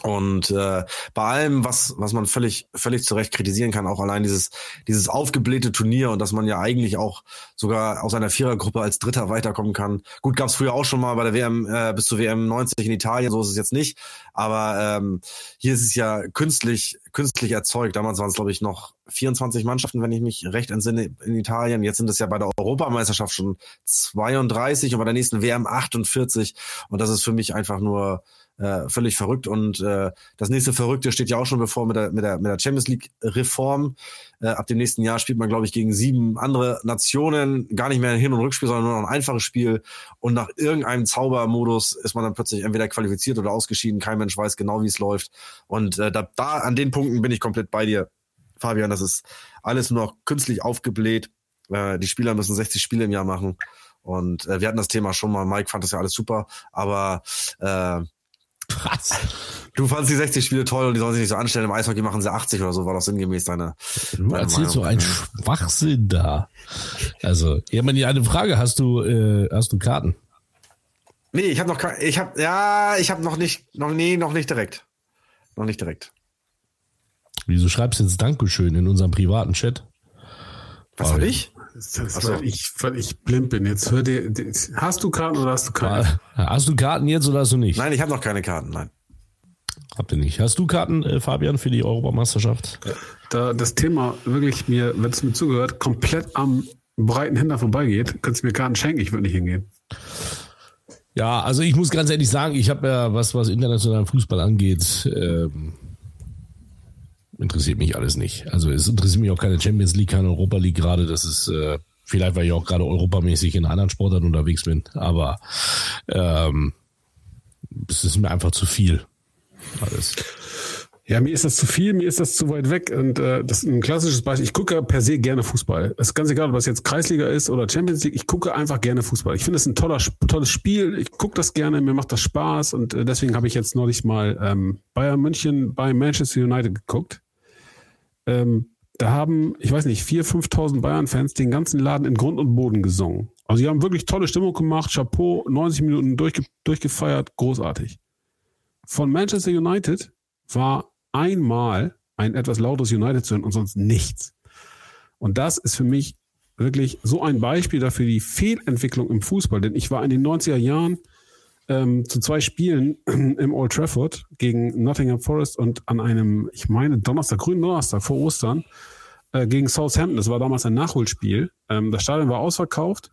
Und äh, bei allem, was was man völlig völlig zu Recht kritisieren kann, auch allein dieses dieses aufgeblähte Turnier und dass man ja eigentlich auch sogar aus einer Vierergruppe als Dritter weiterkommen kann. Gut, gab es früher auch schon mal bei der WM äh, bis zur WM 90 in Italien, so ist es jetzt nicht. Aber ähm, hier ist es ja künstlich künstlich erzeugt. Damals waren es glaube ich noch 24 Mannschaften, wenn ich mich recht entsinne, in Italien. Jetzt sind es ja bei der Europameisterschaft schon 32 und bei der nächsten WM 48. Und das ist für mich einfach nur äh, völlig verrückt. Und äh, das nächste Verrückte steht ja auch schon bevor mit der, mit der, mit der Champions League-Reform. Äh, ab dem nächsten Jahr spielt man, glaube ich, gegen sieben andere Nationen. Gar nicht mehr ein Hin- und Rückspiel, sondern nur noch ein einfaches Spiel. Und nach irgendeinem Zaubermodus ist man dann plötzlich entweder qualifiziert oder ausgeschieden. Kein Mensch weiß genau, wie es läuft. Und äh, da, da an den Punkten bin ich komplett bei dir, Fabian. Das ist alles nur noch künstlich aufgebläht. Äh, die Spieler müssen 60 Spiele im Jahr machen. Und äh, wir hatten das Thema schon mal. Mike fand das ja alles super. Aber äh, Was? Du fandst die 60 Spiele toll und die sollen sich nicht so anstellen. Im Eishockey machen sie 80 oder so, war doch sinngemäß deine. Du deine erzählst so einen Schwachsinn da. Also, ja, man, eine Frage, hast du, äh, hast du Karten? Nee, ich habe noch ich habe ja, ich habe noch nicht, noch nee, noch nicht direkt. Noch nicht direkt. Wieso schreibst du jetzt Dankeschön in unserem privaten Chat? Was hab ich? Das ist, weil, ich, weil ich blind bin. Jetzt hör dir, hast du Karten oder hast du keine? Hast du Karten jetzt oder hast du nicht? Nein, ich habe noch keine Karten, nein. Habt ihr nicht. Hast du Karten, äh, Fabian, für die Europameisterschaft? Da das Thema wirklich mir, wenn es mir zugehört, komplett am breiten Händler vorbeigeht, kannst du mir Karten schenken, ich würde nicht hingehen. Ja, also ich muss ganz ehrlich sagen, ich habe ja, was, was internationalen Fußball angeht, ähm, interessiert mich alles nicht. Also es interessiert mich auch keine Champions League, keine Europa League gerade. Das ist äh, vielleicht, weil ich auch gerade europamäßig in anderen Sportarten unterwegs bin. Aber ähm, es ist mir einfach zu viel. Alles. Ja, mir ist das zu viel, mir ist das zu weit weg und äh, das ist ein klassisches Beispiel. Ich gucke per se gerne Fußball. Es ist ganz egal, ob das jetzt Kreisliga ist oder Champions League. Ich gucke einfach gerne Fußball. Ich finde es ein toller, tolles Spiel. Ich gucke das gerne, mir macht das Spaß und äh, deswegen habe ich jetzt neulich mal ähm, Bayern München bei Manchester United geguckt. Ähm, da haben, ich weiß nicht, 4.000, 5.000 Bayern-Fans den ganzen Laden in Grund und Boden gesungen. Also die haben wirklich tolle Stimmung gemacht, Chapeau, 90 Minuten durchge durchgefeiert, großartig. Von Manchester United war einmal ein etwas lautes United zu hören und sonst nichts. Und das ist für mich wirklich so ein Beispiel dafür, die Fehlentwicklung im Fußball. Denn ich war in den 90er Jahren ähm, zu zwei Spielen [clears throat] im Old Trafford gegen Nottingham Forest und an einem, ich meine, Donnerstag, grünen Donnerstag vor Ostern äh, gegen Southampton. Das war damals ein Nachholspiel. Ähm, das Stadion war ausverkauft.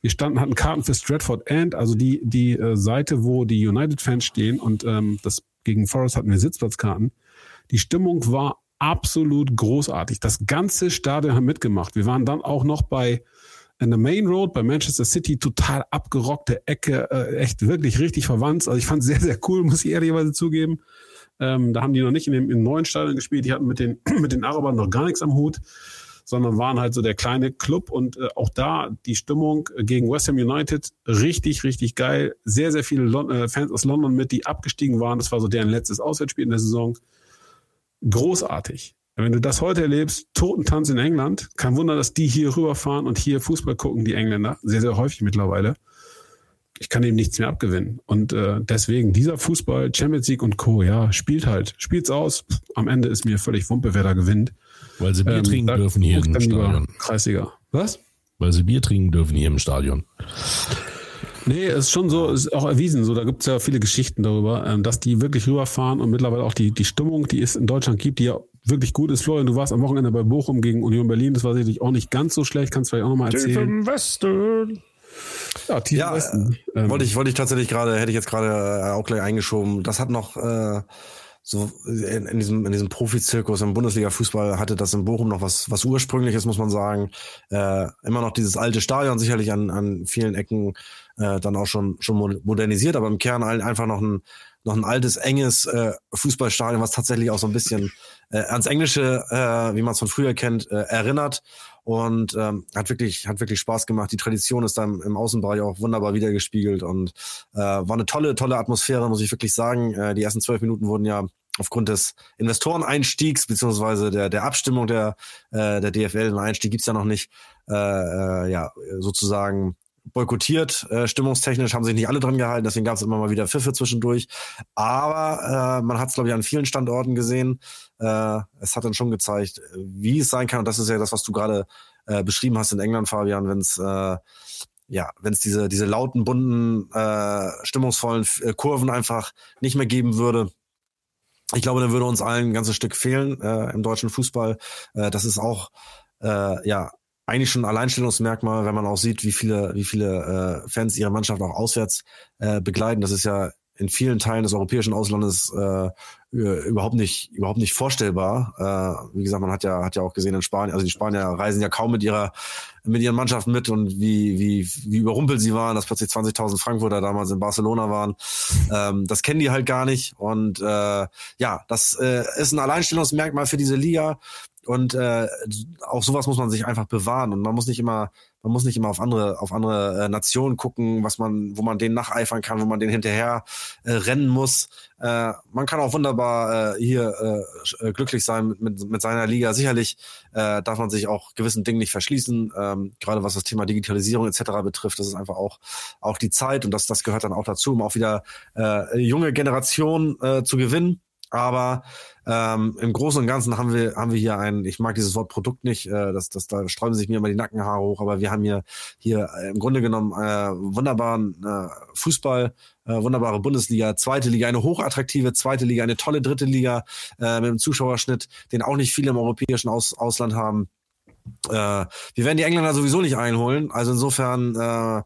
Wir standen, hatten Karten für Stratford End, also die, die äh, Seite, wo die United-Fans stehen und ähm, das gegen Forest hatten wir Sitzplatzkarten. Die Stimmung war absolut großartig. Das ganze Stadion hat mitgemacht. Wir waren dann auch noch bei in der Main Road bei Manchester City total abgerockte Ecke, äh, echt wirklich richtig verwandt. Also ich fand es sehr, sehr cool, [laughs] muss ich ehrlicherweise zugeben. Ähm, da haben die noch nicht in dem im neuen Stadion gespielt, die hatten mit den, [clears throat] mit den Arabern noch gar nichts am Hut, sondern waren halt so der kleine Club und äh, auch da die Stimmung gegen West Ham United richtig, richtig geil. Sehr, sehr viele Lon äh, Fans aus London mit, die abgestiegen waren. Das war so deren letztes Auswärtsspiel in der Saison. Großartig. Wenn du das heute erlebst, Totentanz in England, kein Wunder, dass die hier rüberfahren und hier Fußball gucken, die Engländer, sehr, sehr häufig mittlerweile. Ich kann ihm nichts mehr abgewinnen. Und äh, deswegen, dieser Fußball, Champions League und Co., ja, spielt halt, spielt's aus. Am Ende ist mir völlig Wumpe, wer da gewinnt. Weil sie Bier ähm, trinken dürfen hier im Stadion. Kreisliga. Was? Weil sie Bier trinken dürfen hier im Stadion. Nee, es ist schon so, ist auch erwiesen, so, da gibt es ja viele Geschichten darüber, ähm, dass die wirklich rüberfahren und mittlerweile auch die, die Stimmung, die es in Deutschland gibt, die ja wirklich gut ist. Florian, du warst am Wochenende bei Bochum gegen Union Berlin, das war sicherlich auch nicht ganz so schlecht, kannst du vielleicht auch nochmal erzählen. Tief Westen. Ja, Tief ja, Westen. Ähm, wollte ich, wollte ich tatsächlich gerade, hätte ich jetzt gerade äh, auch gleich eingeschoben. Das hat noch, äh, so in, in diesem in diesem Profizirkus im Bundesliga-Fußball hatte das in Bochum noch was was ursprüngliches, muss man sagen. Äh, immer noch dieses alte Stadion, sicherlich an an vielen Ecken äh, dann auch schon schon modernisiert, aber im Kern einfach noch ein noch ein altes enges äh, Fußballstadion, was tatsächlich auch so ein bisschen äh, ans Englische, äh, wie man es von früher kennt, äh, erinnert und ähm, hat wirklich hat wirklich Spaß gemacht. Die Tradition ist dann im Außenbereich auch wunderbar wiedergespiegelt und äh, war eine tolle tolle Atmosphäre, muss ich wirklich sagen. Äh, die ersten zwölf Minuten wurden ja aufgrund des Investoreneinstiegs beziehungsweise der der Abstimmung der äh, der DFL den Einstieg gibt's ja noch nicht äh, äh, ja sozusagen boykottiert. Äh, stimmungstechnisch haben sich nicht alle dran gehalten, deswegen gab es immer mal wieder Pfiffe zwischendurch. Aber äh, man hat es, glaube ich, an vielen Standorten gesehen. Äh, es hat dann schon gezeigt, wie es sein kann. Und das ist ja das, was du gerade äh, beschrieben hast in England, Fabian, wenn es äh, ja, wenn es diese diese lauten, bunten, äh, stimmungsvollen äh, Kurven einfach nicht mehr geben würde. Ich glaube, dann würde uns allen ein ganzes Stück fehlen äh, im deutschen Fußball. Äh, das ist auch äh, ja eigentlich schon ein Alleinstellungsmerkmal, wenn man auch sieht, wie viele, wie viele äh, Fans ihre Mannschaft auch auswärts äh, begleiten. Das ist ja in vielen Teilen des europäischen Auslandes äh, überhaupt nicht überhaupt nicht vorstellbar. Äh, wie gesagt, man hat ja hat ja auch gesehen in Spanien, also die Spanier reisen ja kaum mit ihrer mit ihren Mannschaften mit und wie wie wie überrumpelt sie waren, dass plötzlich 20.000 Frankfurter damals in Barcelona waren. Ähm, das kennen die halt gar nicht und äh, ja, das äh, ist ein Alleinstellungsmerkmal für diese Liga. Und äh, auch sowas muss man sich einfach bewahren und man muss nicht immer, man muss nicht immer auf andere, auf andere äh, Nationen gucken, was man, wo man denen nacheifern kann, wo man denen hinterher äh, rennen muss. Äh, man kann auch wunderbar äh, hier äh, glücklich sein mit, mit, seiner Liga. Sicherlich äh, darf man sich auch gewissen Dingen nicht verschließen, ähm, gerade was das Thema Digitalisierung etc. betrifft. Das ist einfach auch auch die Zeit und das das gehört dann auch dazu, um auch wieder äh, junge Generation äh, zu gewinnen. Aber ähm, im Großen und Ganzen haben wir, haben wir hier ein, ich mag dieses Wort Produkt nicht, äh, das, das, da sträuben sich mir immer die Nackenhaare hoch, aber wir haben hier, hier äh, im Grunde genommen äh, wunderbaren äh, Fußball, äh, wunderbare Bundesliga, zweite Liga, eine hochattraktive zweite Liga, eine tolle dritte Liga äh, mit einem Zuschauerschnitt, den auch nicht viele im europäischen Aus Ausland haben. Äh, wir werden die Engländer sowieso nicht einholen. Also insofern, äh,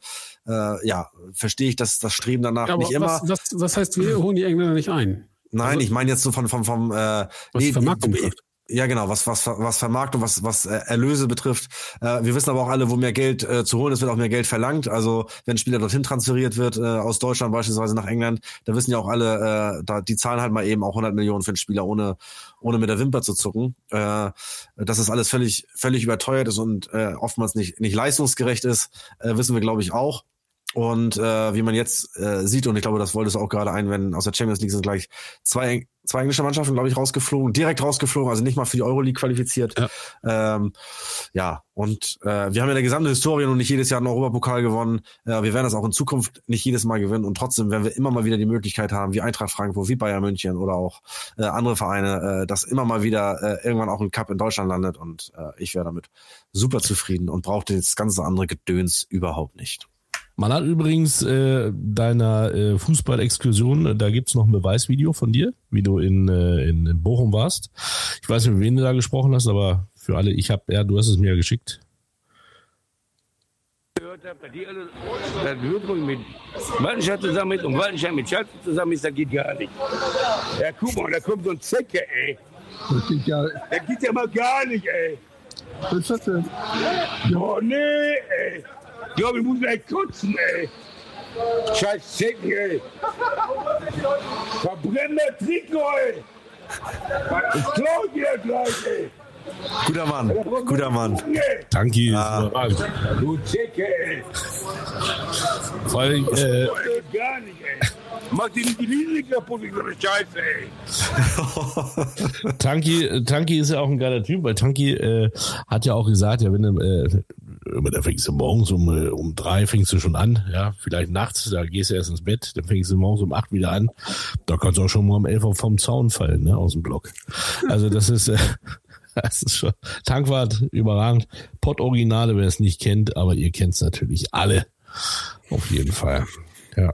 äh, ja, verstehe ich das, das Streben danach ja, nicht immer. Was, was, was heißt, wir holen die Engländer nicht ein? Nein, also, ich meine jetzt so von vom vom äh, was nee, Vermarktung betrifft. Ja, genau, was was was Vermarktung, was was äh, Erlöse betrifft. Äh, wir wissen aber auch alle, wo mehr Geld äh, zu holen ist, wird auch mehr Geld verlangt. Also wenn ein Spieler dorthin transferiert wird äh, aus Deutschland beispielsweise nach England, da wissen ja auch alle, äh, da die zahlen halt mal eben auch 100 Millionen für einen Spieler ohne ohne mit der Wimper zu zucken. Äh, dass das alles völlig völlig überteuert ist und äh, oftmals nicht nicht leistungsgerecht ist, äh, wissen wir glaube ich auch. Und äh, wie man jetzt äh, sieht, und ich glaube, das wolltest du auch gerade einwenden, aus der Champions League sind gleich zwei, zwei englische Mannschaften, glaube ich, rausgeflogen, direkt rausgeflogen, also nicht mal für die Euroleague qualifiziert. Ja, ähm, ja und äh, wir haben ja eine gesamte Historie und nicht jedes Jahr einen Europapokal gewonnen. Äh, wir werden das auch in Zukunft nicht jedes Mal gewinnen und trotzdem werden wir immer mal wieder die Möglichkeit haben, wie Eintracht Frankfurt, wie Bayern München oder auch äh, andere Vereine, äh, dass immer mal wieder äh, irgendwann auch ein Cup in Deutschland landet und äh, ich wäre damit super zufrieden und brauchte das ganze andere Gedöns überhaupt nicht. Man hat übrigens äh, deiner äh, Fußball-Exkursion, da gibt's noch ein Beweisvideo von dir, wie du in, äh, in, in Bochum warst. Ich weiß nicht, mit wem du da gesprochen hast, aber für alle, ich habe, ja, du hast es mir ja geschickt. Das Würzburg mit Waldenscheid zusammen ist und Waldenscheid mit Schalke zusammen ist, das geht gar nicht. Ja, guck mal, da kommt so ein Zecke, ey. Das geht ja. Das geht ja mal gar nicht, ey. Was ist das denn? Ja, nee, ey. Ja, ich muss gleich kotzen, ey. Scheiß Zecken, ey. Verbrenn der Trikot, ey. Ich klau dir gleich, ey. Guter Mann, guter Mann. Danke, Ah. Du Zecke, ey. Vor allem, äh, gar nicht, ey. Mach dir nicht die Scheiße, ey. [laughs] Tanki, Tanki ist ja auch ein geiler Typ, weil Tanki äh, hat ja auch gesagt, ja, wenn du, äh, da fängst du morgens um, äh, um drei fängst du schon an, ja, vielleicht nachts, da gehst du erst ins Bett, dann fängst du morgens um acht wieder an, da kannst du auch schon mal um elf Uhr vom Zaun fallen, ne, aus dem Block. Also das ist, äh, [laughs] das ist schon, Tankwart, überragend, Pott-Originale, wer es nicht kennt, aber ihr kennt es natürlich alle, auf jeden Fall, ja.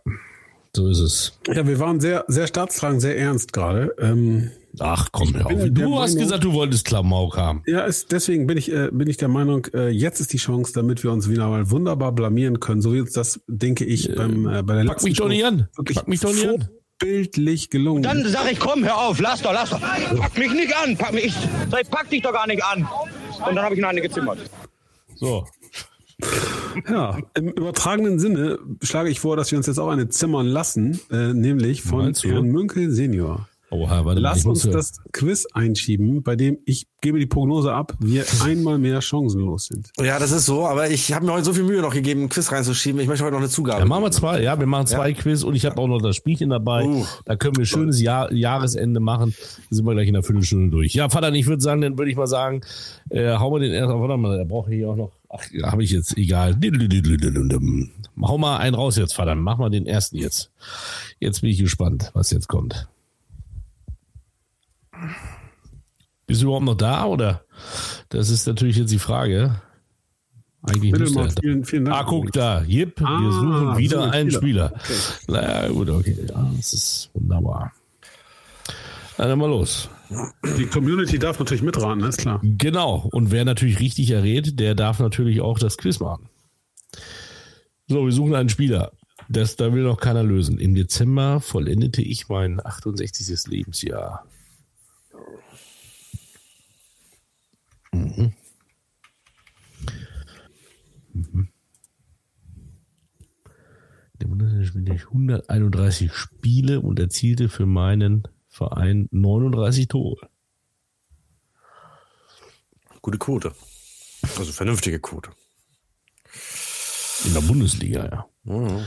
So ist es. Ja, wir waren sehr, sehr staatstragend, sehr ernst gerade. Ähm, Ach komm, hör auf. Du hast Meinung- gesagt, du wolltest Klamauk haben. ja, ist, deswegen bin ich, äh, bin ich der Meinung, äh, jetzt ist die Chance, damit wir uns wieder mal wunderbar blamieren können, so wie uns das, denke ich, beim, äh, bei der Pack mich doch nicht an. wirklich Pack mich doch nicht an. vorbildlich gelungen. Dann sag ich, komm, hör auf, lass doch, lass doch. Pack mich nicht an, pack mich, ich pack dich doch gar nicht an. Und dann habe ich ihn eine gezimmert. So. Ja, im übertragenen Sinne schlage ich vor, dass wir uns jetzt auch eine zimmern lassen, äh, nämlich von? Herrn Münkel Senior. Oha, warte mal, Lass muss uns ja- das Quiz einschieben, bei dem ich gebe die Prognose ab, wir [laughs] einmal mehr chancenlos sind. Ja, das ist so, aber ich habe mir heute so viel Mühe noch gegeben, einen Quiz reinzuschieben. Ich möchte heute noch eine Zugabe. Ja, machen wir zwei, ja, wir machen zwei Quiz und ich habe auch noch das Spielchen dabei. Uh. da können wir schönes Jahr, Jahresende machen. Da sind wir gleich in der Viertelstunde durch. Ja, Vater, ich würde sagen, dann würde ich mal sagen, äh, hau mal den ersten, warte mal, der braucht hier auch noch, ach, habe ich jetzt, egal. Hau mal einen raus jetzt, Vater, mach mal den ersten jetzt. Jetzt bin ich gespannt, was jetzt kommt. Bist du überhaupt noch da oder? Das ist natürlich jetzt die Frage. Eigentlich Bitte mal, vielen, vielen Dank. Ah, guck da. Jip, wir Ah, suchen wieder so ein einen Spieler. Spieler. Na ja, gut, okay. Ja, das ist wunderbar. Na, dann mal los. Die Community darf natürlich mitraten, ist klar. Genau. Und wer natürlich richtig errät, der darf natürlich auch das Quiz machen. So, wir suchen einen Spieler. Das, da will noch keiner lösen. Im Dezember vollendete ich mein 68. Lebensjahr. Mhm. Mhm. Der Bundesliga spielte ich 131 Spiele und erzielte für meinen Verein 39 Tore. Gute Quote. Also vernünftige Quote. In der Bundesliga, ja. Mhm.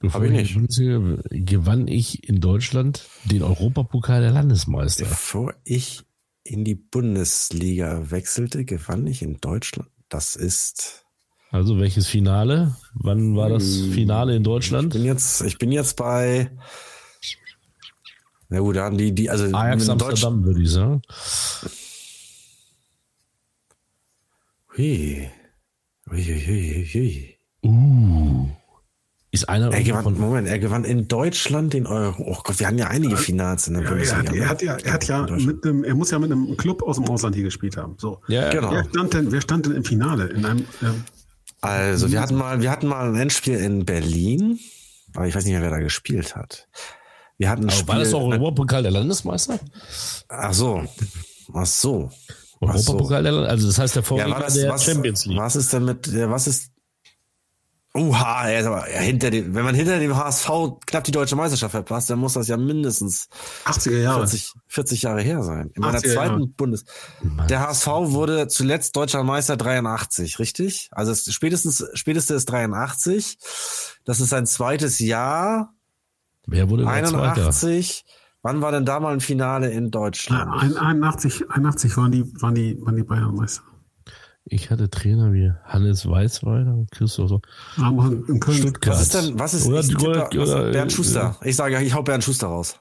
Bevor Hab ich in die nicht. Bundesliga gewann ich in Deutschland den Europapokal der Landesmeister. Bevor ich in die Bundesliga wechselte, gewann ich in Deutschland. Das ist. Also welches Finale? Wann war das Finale in Ich Deutschland? bin jetzt, ich bin jetzt bei. Na gut, dann die, die, also Ajax Amsterdam, würde ich sagen. Hui. Hui, hui, hui, hui. Uh. Ist einer Er gewann, von Moment, er gewann in Deutschland den Euro. Oh Gott, wir hatten ja einige Finals in der Ja, er, Bundesliga. hat, er, hat ja, er hat ja mit einem, er muss ja mit einem Club aus dem Ausland hier gespielt haben. So. Ja, Genau. Wer stand denn, wer stand denn im Finale? In einem, ähm, Also, wir hatten mal, wir hatten mal ein Endspiel in Berlin, aber ich weiß nicht mehr, wer da gespielt hat. Wir hatten ein Aber Spiel. war das doch Europapokal der Landesmeister? Ach so. Ach so. Europapokal der Landesmeister. Also das heißt der Ja, Vorgänger das, der was, Champions League. was ist denn mit, was ist, Oha, er ist aber ja, hinter dem, wenn man hinter dem HSV knapp die deutsche Meisterschaft verpasst, dann muss das ja mindestens 80er Jahre. 40, 40 Jahre her sein. In meiner 80er zweiten Jahre. Bundes. Der HSV wurde zuletzt deutscher Meister 83, richtig? Also es, spätestens, späteste ist 83. Das ist sein zweites Jahr. Wer wurde der Zweiter? 81. Wann war denn da mal ein Finale in Deutschland? Ein- 81, 81 waren die, waren die, waren die Bayern Meister. Ich hatte Trainer wie Hannes Weißweiler und Christoph so. In Köln. Stuttgart. Was ist denn, was ist, Oder- ich tippe, oder- was, oder- Bernd Schuster. Ich sage, ich hau Bernd Schuster raus.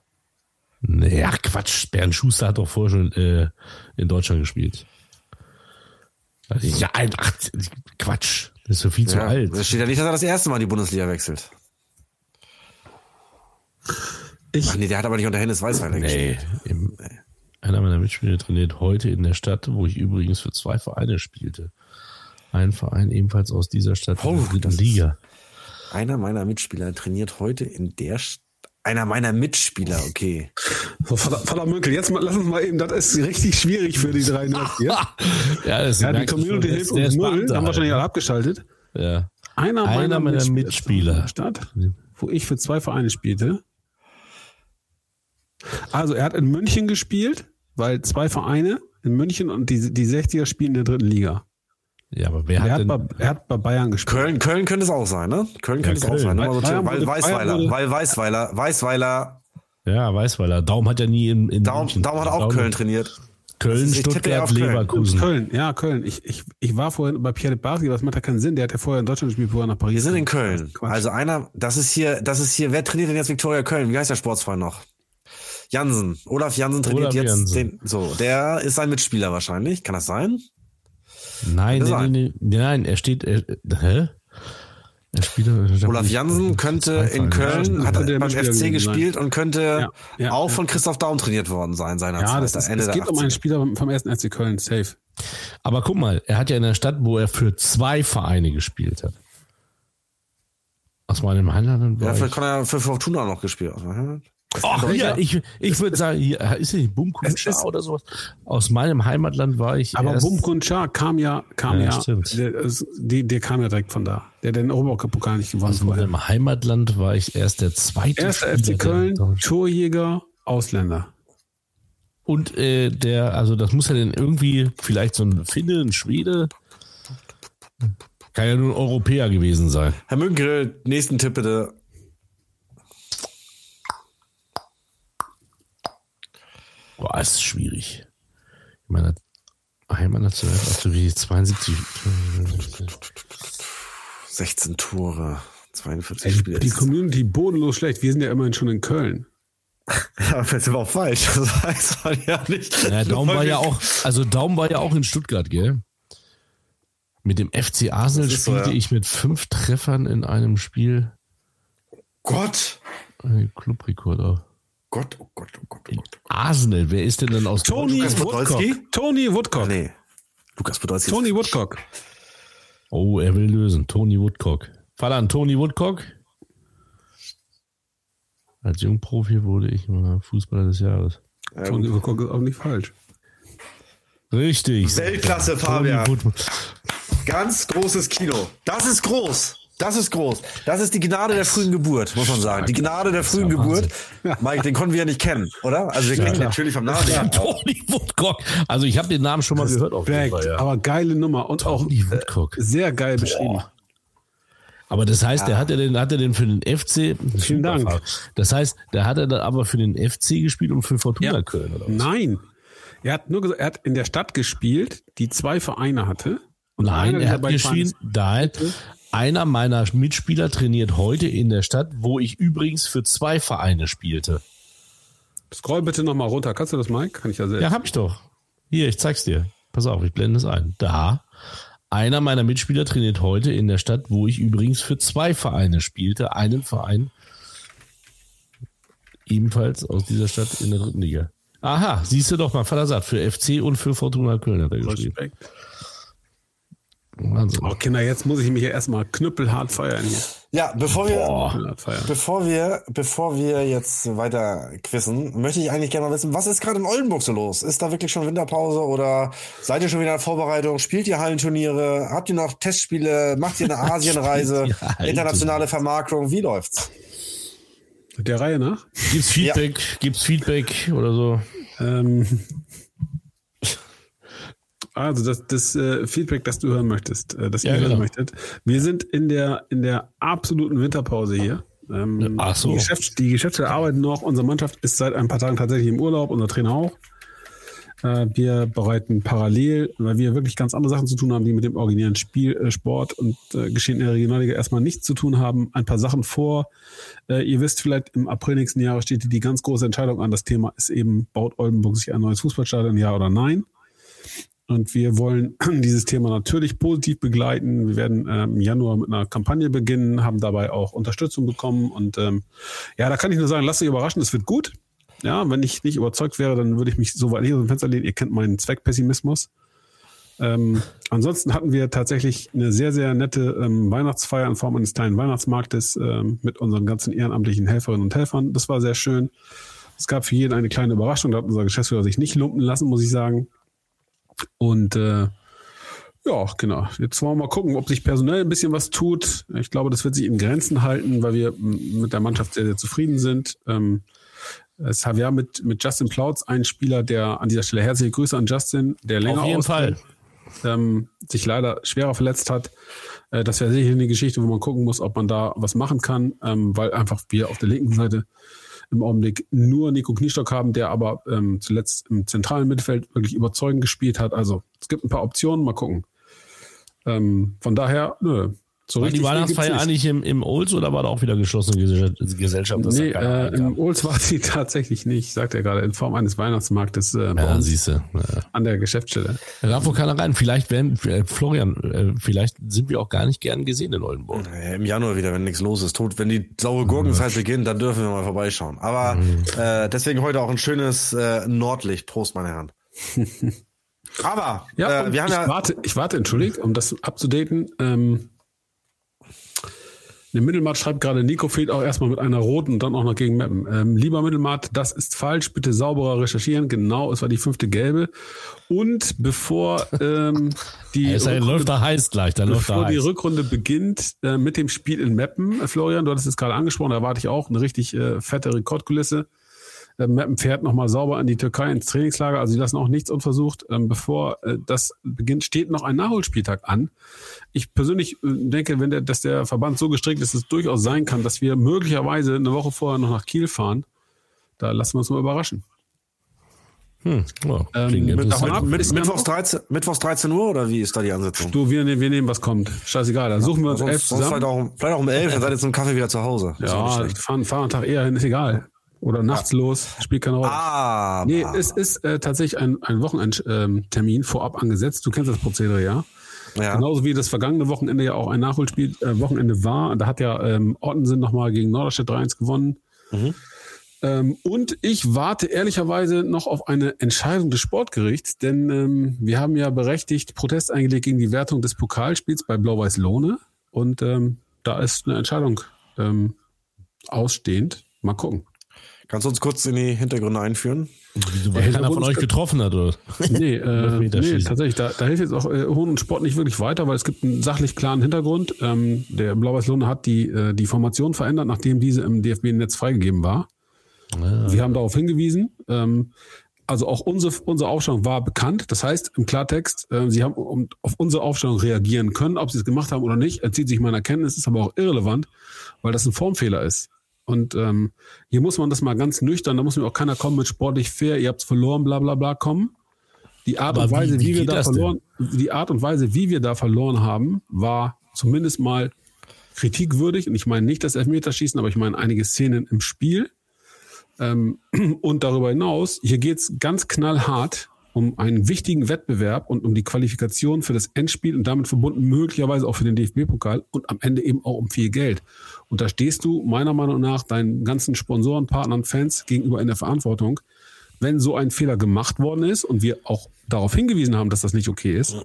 Nee, ach Quatsch. Bernd Schuster hat doch vorher schon äh, in Deutschland gespielt. Also, ja, ein, ach, Quatsch. Das ist so viel zu Ja, alt. Es steht ja nicht, dass er das erste Mal die Bundesliga wechselt. Ich, Ach nee, der hat aber nicht unter Hennes Weißweiler Nee, gespielt. im, einer meiner Mitspieler trainiert heute in der Stadt, wo ich übrigens für zwei Vereine spielte. Ein Verein ebenfalls aus dieser Stadt in Oh, der dritten das ist- Liga. Einer meiner Mitspieler trainiert heute in der St einer meiner Mitspieler, okay. so, Vater, Vater Münkel, jetzt mal, lass uns mal eben, das ist richtig schwierig für die drei Nerds [laughs] hier. Ja, das Ja, die Community der hilft ist- der uns ist null, Beamter haben wahrscheinlich halt. alle abgeschaltet. Ja. Einer, Einer meiner Mitspieler. in der Stadt, wo ich für zwei Vereine spielte. Also er hat in München gespielt, weil zwei Vereine in München und die, die 60er spielen in der dritten Liga. Ja, aber wer Er hat hat, denn, bei, er hat bei Bayern gespielt. Köln, Köln könnte es auch sein, ne? Köln könnte es auch Köln. sein. Nur mal so Bayern weil Weißweiler, wurde- weil Weißweiler, Weißweiler, ja, Weißweiler. Daum hat ja nie in, in Daum, München- Daum hat auch Köln trainiert. Köln, ja Stuttgart. Leverkusen. Köln, ja, Köln. Ich, ich, ich war vorhin bei Pierre de aber das macht ja keinen Sinn. Der hat ja vorher in Deutschland gespielt, bevor er nach Paris Wir sind in. Köln. Quatsch. Also einer, das ist hier, das ist hier, wer trainiert denn jetzt Viktoria Köln? Wie heißt der Sportsfreund noch? Jansen. Olaf Jansen trainiert Olaf jetzt Jansen. den, so, der ist sein Mitspieler wahrscheinlich. Kann das sein? Nein, Könnte nee, nee, nee, nein, er steht, er, hä? Er spielt, Olaf Jansen könnte in Köln, Ja, hat beim FC gewesen sein. gespielt und könnte Ja, ja, auch ja. von Christoph Daum trainiert worden sein seinerzeit. Ja, das ist, Ende es der geht um einen 80er. Spieler vom, ersten FC Köln, safe. Aber guck mal, er hat ja in der Stadt, wo er für zwei Vereine gespielt hat. Aus meinem Heimatland Ja, vielleicht ich. kann er für Fortuna noch gespielt. haben. Ach, hier, ich, ich würde sagen, hier, ist nicht ist- oder sowas? Aus meinem Heimatland war ich Aber erst, Bumkun Char kam ja, kam Ja, ja, der, die, der kam ja direkt von da. Der hat den Europapokal nicht gewonnen aus vorher. meinem Heimatland war ich erst der zweite Erster FC der Köln, Torjäger, Ausländer. Und äh, der, also das muss ja dann irgendwie vielleicht so ein Finne, ein Schwede. Kann ja nur ein Europäer gewesen sein. Herr Münkel, nächsten Tipp bitte. Boah, ist schwierig. In meiner Heimatnational absolviert ich 72. 16 Tore, 42 Ey, Spiele. die Community bodenlos schlecht. Wir sind ja immerhin schon in Köln. [laughs] Ja, das ist aber auch falsch. [laughs] Das weiß man ja nicht. Ja, Daum war ja auch, also Daum war ja auch in Stuttgart, gell? Mit dem FC Arsenal Das ist so, spielte ja. ich mit fünf Treffern in einem Spiel. Gott. Ein Clubrekorder. Gott, oh Gott, oh Gott, oh Gott. Arsenal, wer ist denn dann aus Tony Lukas Woodcock. Podolski? Tony Woodcock. Ah, nee. Lukas Podolski. Tony Woodcock. Oh, er will lösen. Tony Woodcock. Fall an Tony Woodcock. Als Jungprofi wurde ich mal Fußballer des Jahres. Tony Woodcock ist auch nicht falsch. Richtig. Weltklasse, Fabian. Ganz großes Kino. Das ist groß. Das ist groß. Das ist die Gnade der frühen Geburt, muss man sagen. Die Gnade der frühen ja Geburt. Mike, den konnten wir ja nicht kennen, oder? Also wir kennen ihn natürlich vom Namen. her. Tony Woodcock. Also ich habe den Namen schon mal gehört. Auf jeden Fall, ja. aber geile Nummer und auch Tony Woodcock. sehr geil beschrieben. Aber das heißt, der hat er den, hat er den für den FC. Vielen Dank. Das heißt, der hat er dann aber für den FC gespielt und für Fortuna Ja. Köln, oder was? Nein. Er hat nur gesagt, er hat in der Stadt gespielt, die zwei Vereine hatte. Und Nein, er hat geschrieben, nein, einer meiner Mitspieler trainiert heute in der Stadt, wo ich übrigens für zwei Vereine spielte. Scroll bitte nochmal runter. Kannst du das, Mike? Kann ich ja selbst. Ja, hab ich doch. Hier, ich zeig's dir. Pass auf, ich blende es ein. Da. Einer meiner Mitspieler trainiert heute in der Stadt, wo ich übrigens für zwei Vereine spielte. Einen Verein ebenfalls aus dieser Stadt in der dritten Liga. Aha, siehst du doch mal, Vater sagt, für FC und für Fortuna Köln hat er geschrieben. Respekt. Wahnsinn. Oh, Kinder, jetzt muss ich mich ja erstmal knüppelhart feiern hier. Ja, bevor wir, bevor wir, bevor wir jetzt weiter quissen, möchte ich eigentlich gerne mal wissen, was ist gerade in Oldenburg so los? Ist da wirklich schon Winterpause oder seid ihr schon wieder in der Vorbereitung? Spielt ihr Hallenturniere? Habt ihr noch Testspiele? Macht ihr eine [laughs] Asienreise? Internationale Vermarktung? Wie läuft's? Der Reihe nach. Gibt's Feedback? Gibt's Feedback oder so? Ähm, also das, das äh, Feedback, das du hören möchtest, äh, das Ja, ihr hören genau. möchtet. Wir sind in der, in der absoluten Winterpause hier. Ähm, Ach so. Die, Geschäfts-, die Geschäftsstelle arbeiten noch. Unsere Mannschaft ist seit ein paar Tagen tatsächlich im Urlaub, unser Trainer auch. Äh, wir bereiten parallel, weil wir wirklich ganz andere Sachen zu tun haben, die mit dem originären Spiel, äh, Sport und äh, Geschehen in der Regionalliga erstmal nichts zu tun haben. Ein paar Sachen vor. Äh, ihr wisst vielleicht, im April nächsten Jahres steht die ganz große Entscheidung an. Das Thema ist eben, baut Oldenburg sich ein neues Fußballstadion, ja oder nein? Und wir wollen [clears throat] dieses Thema natürlich positiv begleiten. Wir werden ähm, im Januar mit einer Kampagne beginnen, haben dabei auch Unterstützung bekommen. Und ähm, ja, da kann ich nur sagen, lasst euch überraschen, es wird gut. Ja, wenn ich nicht überzeugt wäre, dann würde ich mich so weit nicht aus dem Fenster lehnen. Ihr kennt meinen Zweckpessimismus. Ähm, ansonsten hatten wir tatsächlich eine sehr, sehr nette ähm, Weihnachtsfeier in Form eines kleinen Weihnachtsmarktes ähm, mit unseren ganzen ehrenamtlichen Helferinnen und Helfern. Das war sehr schön. Es gab für jeden eine kleine Überraschung. Da hat unser Geschäftsführer sich nicht lumpen lassen, muss ich sagen. Und äh, ja, genau. Jetzt wollen wir mal gucken, ob sich personell ein bisschen was tut. Ich glaube, das wird sich in Grenzen halten, weil wir mit der Mannschaft sehr, sehr zufrieden sind. Ähm, es haben ja mit, mit Justin Plautz einen Spieler, der an dieser Stelle herzliche Grüße an Justin, der länger Auf jeden ausfällt, Ähm, sich leider schwerer verletzt hat. Äh, das wäre sicher eine Geschichte, wo man gucken muss, ob man da was machen kann, ähm, weil einfach wir auf der linken Seite im Augenblick nur Nico Kniestock haben, der aber ähm, zuletzt im zentralen Mittelfeld wirklich überzeugend gespielt hat. Also es gibt ein paar Optionen, mal gucken. Ähm, von daher, nö. So War die Weihnachtsfeier eigentlich im, im Olds oder war da auch wieder geschlossene Gesellschaft? Nee, äh, im Olds war sie [laughs] tatsächlich nicht, sagt er gerade, in Form eines Weihnachtsmarktes äh, ja, uns siehst du. Ja. an der Geschäftsstelle. Da darf wohl keiner rein. Vielleicht werden, äh, Florian, äh, vielleicht sind wir auch gar nicht gern gesehen in Oldenburg. Äh, Im Januar wieder, wenn nichts los ist. Tot, wenn die saure Gurkenzeit beginnt, dann dürfen wir mal vorbeischauen. Aber äh, deswegen heute auch ein schönes äh, Nordlicht. Prost, meine Herren. [laughs] Aber Ja, äh, wir haben ich, ja. warte, ich warte, entschuldigt, um das abzudaten. Ähm, der Mittelmatt schreibt gerade, Nico fehlt auch erstmal mit einer roten und dann auch noch gegen Mappen. Ähm, lieber Mittelmatt, das ist falsch, bitte sauberer recherchieren. Genau, es war die fünfte gelbe. Und bevor ähm, [laughs] die, Es läuft da heiß gleich, da läuft da bevor die heiß. Rückrunde beginnt äh, mit dem Spiel in Meppen, äh, Florian, du hattest es gerade angesprochen, da erwarte ich auch eine richtig äh, fette Rekordkulisse. Äh, Meppen fährt nochmal sauber in die Türkei ins Trainingslager, also sie lassen auch nichts unversucht. Ähm, bevor äh, das beginnt, steht noch ein Nachholspieltag an. Ich persönlich äh, denke, wenn der, dass der Verband so gestrickt ist, dass es durchaus sein kann, dass wir möglicherweise eine Woche vorher noch nach Kiel fahren. Da lassen wir uns mal überraschen. Hm, ja, Ähm, mit- ab- Mit, Mittwochs, noch- 13, Mittwochs 13 Uhr oder wie ist da die Ansetzung? Du, wir, wir nehmen, was kommt. Scheißegal, da suchen wir uns elf sonst, sonst zusammen. vielleicht, auch, vielleicht auch um 11, dann seid ihr zum Kaffee wieder zu Hause. Nicht Ja, fahren, fahren einen Tag eher hin, ist egal. Oder nachts los, spielt keine Rolle. Ah, Nee, es ist äh, tatsächlich ein, ein Wochenendtermin vorab angesetzt. Du kennst das Prozedere, ja? ja. Genauso wie das vergangene Wochenende ja auch ein Nachholspiel äh, Wochenende war. Da hat ja ähm, Ottensen nochmal gegen Norderstedt 3-1 gewonnen. Ähm, und ich warte ehrlicherweise noch auf eine Entscheidung des Sportgerichts, denn ähm, wir haben ja berechtigt Protest eingelegt gegen die Wertung des Pokalspiels bei Blau-Weiß Lohne. Und ähm, da ist eine Entscheidung ähm, ausstehend. Mal gucken. Kannst du uns kurz in die Hintergründe einführen? Wieso, weil keiner von euch getroffen hat, oder? [laughs] Nee, äh, nee tatsächlich. Da, da hilft jetzt auch äh, Hohn und Sport nicht wirklich weiter, weil es gibt einen sachlich klaren Hintergrund. Ähm, der Blau-Weiß-Lohne hat die, äh, die Formation verändert, nachdem diese im DFB-Netz freigegeben war. Wir haben darauf hingewiesen. Ähm, also auch unsere, unsere Aufstellung war bekannt. Das heißt, im Klartext, äh, sie haben um, auf unsere Aufstellung reagieren können. Ob sie es gemacht haben oder nicht, erzieht sich meiner Kenntnis, ist aber auch irrelevant, weil das ein Formfehler ist. Und ähm, hier muss man das mal ganz nüchtern, da muss mir auch keiner kommen mit sportlich fair, ihr habt's verloren, bla bla bla kommen. Die Art Aber und Weise, wie- wie, wir da denn? verloren, die Art und Weise, wie wir da verloren haben, war zumindest mal kritikwürdig. Und ich meine nicht das Elfmeterschießen, aber ich meine einige Szenen im Spiel. Ähm, [clears throat] und darüber hinaus, hier geht's ganz knallhart um einen wichtigen Wettbewerb und um die Qualifikation für das Endspiel und damit verbunden möglicherweise auch für den DFB-Pokal und am Ende eben auch um viel Geld. Und da stehst du meiner Meinung nach deinen ganzen Sponsoren, Partnern, Fans gegenüber in der Verantwortung. Wenn so ein Fehler gemacht worden ist und wir auch darauf hingewiesen haben, dass das nicht okay ist,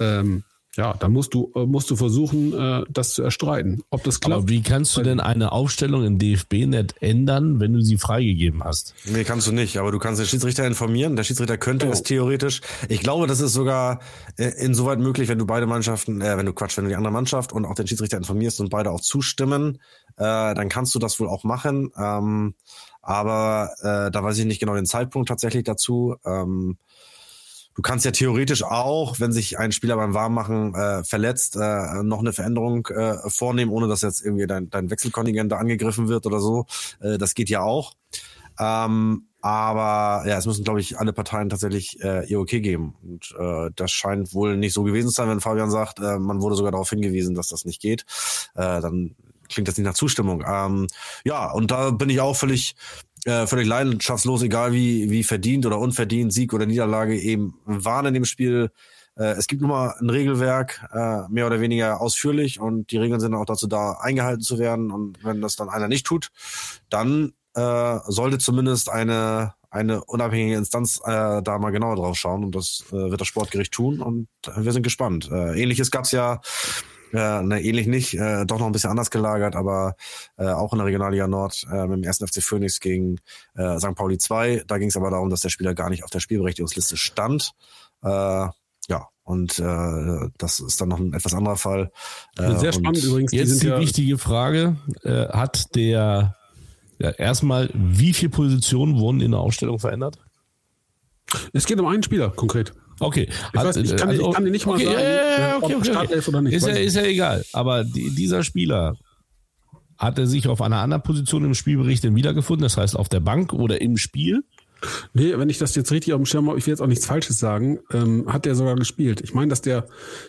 ähm, Ja, dann musst du, äh, musst du versuchen, äh, das zu erstreiten. Ob das klappt. Aber wie kannst du denn eine Aufstellung in DFB-Net ändern, wenn du sie freigegeben hast? Nee, kannst du nicht, aber du kannst den Schiedsrichter informieren. Der Schiedsrichter könnte es theoretisch. Ich glaube, das ist sogar äh, insoweit möglich, wenn du beide Mannschaften, äh, wenn du Quatsch, wenn du die andere Mannschaft und auch den Schiedsrichter informierst und beide auch zustimmen, äh, dann kannst du das wohl auch machen. Ähm, aber äh, da weiß ich nicht genau den Zeitpunkt tatsächlich dazu. Ähm, Du kannst ja theoretisch auch, wenn sich ein Spieler beim Warmmachen äh, verletzt, äh, noch eine Veränderung äh, vornehmen, ohne dass jetzt irgendwie dein, dein Wechselkontingent da angegriffen wird oder so. Äh, das geht ja auch. Ähm, aber ja, es müssen, glaube ich, alle Parteien tatsächlich äh, ihr Okay geben. Und äh, das scheint wohl nicht so gewesen zu sein, wenn Fabian sagt, äh, man wurde sogar darauf hingewiesen, dass das nicht geht. Äh, dann klingt das nicht nach Zustimmung. Ähm, ja, und da bin ich auch völlig äh, völlig leidenschaftslos, egal wie, wie verdient oder unverdient, Sieg oder Niederlage eben waren in dem Spiel. Äh, es gibt nun mal ein Regelwerk, äh, mehr oder weniger ausführlich und die Regeln sind auch dazu da, eingehalten zu werden. Und wenn das dann einer nicht tut, dann äh, sollte zumindest eine eine unabhängige Instanz äh, da mal genauer drauf schauen und das äh, wird das Sportgericht tun und wir sind gespannt. Äh, Ähnliches gab's ja äh, ne, ähnlich nicht, äh, doch noch ein bisschen anders gelagert, aber äh, auch in der Regionalliga Nord äh, mit dem ersten FC Phoenix gegen äh, St. Pauli 2. Da ging es aber darum, dass der Spieler gar nicht auf der Spielberechtigungsliste stand. Äh, ja, und äh, das ist dann noch ein etwas anderer Fall. Äh, Sehr spannend übrigens. Jetzt die, die wichtige Frage, äh, hat der ja, erstmal, wie viele Positionen wurden in der Aufstellung verändert? Es geht um einen Spieler konkret. Okay. Ich, weiß, ich, kann, also, ich kann dir nicht okay, mal sagen, ja, okay, ob Startelf oder nicht. Ist ja, ist ja egal. Aber die, dieser Spieler, hat er sich auf einer anderen Position im Spielbericht denn wiedergefunden? Das heißt auf der Bank oder im Spiel? Nee, wenn ich das jetzt richtig auf dem Schirm habe, ich will jetzt auch nichts Falsches sagen, ähm, hat der sogar gespielt. Ich meine, dass der,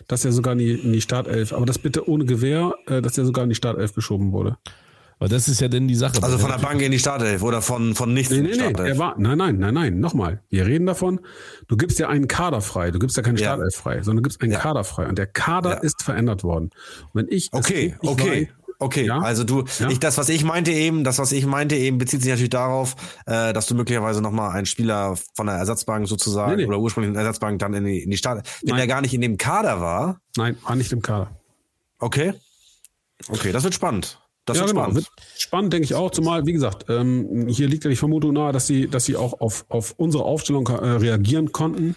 dass der sogar in die, in die Startelf, aber das bitte ohne Gewehr, äh, dass der sogar in die Startelf geschoben wurde. Aber das ist ja denn die Sache. Also von der Bank in die Startelf oder von, von nichts nee, in die nee, Startelf? Nee, war, nein, nein, nein, nein, nochmal. Wir reden davon, du gibst ja einen Kader frei. Du gibst ja keinen ja. Startelf frei, sondern du gibst einen ja. Kader frei. Und der Kader ja. ist verändert worden. Und wenn ich. Okay, okay. Weiß, Okay, ja? also du, ja? ich, das, was ich meinte eben, das, was ich meinte eben, bezieht sich natürlich darauf, äh, dass du möglicherweise nochmal einen Spieler von der Ersatzbank sozusagen nee, nee. oder ursprünglich Ersatzbank dann in die, in die Start, wenn der gar nicht in dem Kader war. Nein, war nicht im Kader. Okay. Okay, das wird spannend. Das ja, wird genau. spannend. Spannend, denke ich auch. Zumal, wie gesagt, ähm, hier liegt ja die Vermutung nahe, dass sie, dass sie auch auf, auf unsere Aufstellung äh, reagieren konnten.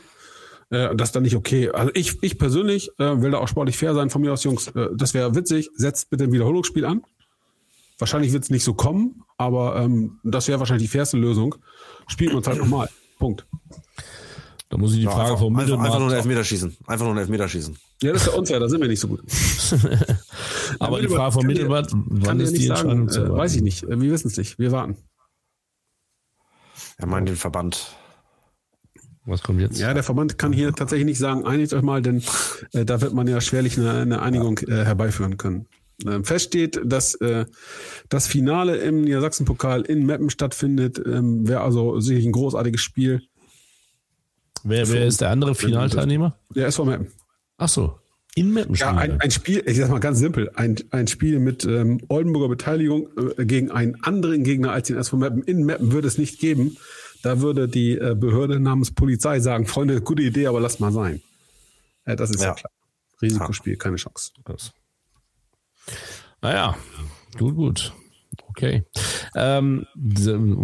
Äh, das ist dann nicht okay. Also ich, ich persönlich äh, will da auch sportlich fair sein. Von mir aus, Jungs, äh, das wäre witzig. Setzt bitte ein Wiederholungsspiel an. Wahrscheinlich wird es nicht so kommen, aber ähm, das wäre wahrscheinlich die fairste Lösung. Spielt uns halt nochmal. Punkt. Da muss ich die ja, Frage einfach, vom einfach, einfach nur einen Elfmeter schießen. Einfach nur einen Elfmeter schießen. Ja, das ist ja unfair, da sind wir nicht so gut. [laughs] Aber die Frage vom Mittelbad, wann ist die Entscheidung sagen, äh, Weiß ich nicht. Wir wissen es nicht. Wir warten. Er meint den Verband. Was kommt jetzt? Ja, der Verband kann hier tatsächlich nicht sagen, einigt euch mal, denn äh, da wird man ja schwerlich eine, eine Einigung äh, herbeiführen können. Ähm, fest steht, dass äh, das Finale im Niedersachsen-Pokal in Meppen stattfindet. Ähm, Wäre also sicherlich ein großartiges Spiel. Wer, wer ist der andere Finalteilnehmer? Der SV Meppen. Ach so. In Meppen Ja, ein, ein, Spiel, ich sag mal ganz simpel, ein, ein Spiel mit ähm, Oldenburger Beteiligung äh, gegen einen anderen Gegner als den SV Meppen. In Meppen würde es nicht geben. Da würde die äh, Behörde namens Polizei sagen, Freunde, gute Idee, aber lasst mal sein. Äh, das ist ja, ja klar. Risikospiel, keine Chance. Das. Naja, gut, gut. Okay. Ähm,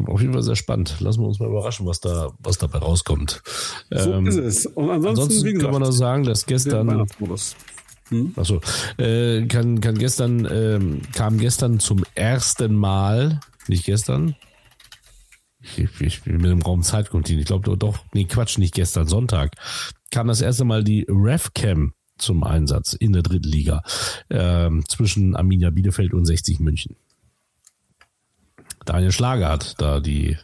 auf jeden Fall sehr spannend. Lassen wir uns mal überraschen, was da, was dabei rauskommt. So ähm, ist es. Und ansonsten, ansonsten gesagt, kann man noch sagen, dass gestern. Hm? Achso, äh, kann, kann gestern, ähm, kam gestern zum ersten Mal, nicht gestern, ich, ich bin mit dem Raum Zeitkontin, ich glaube doch, nee, Quatsch, nicht gestern, Sonntag, kam das erste Mal die RevCam zum Einsatz in der dritten Liga ähm, zwischen Arminia Bielefeld und 60 München. Daniel Schlager hat da die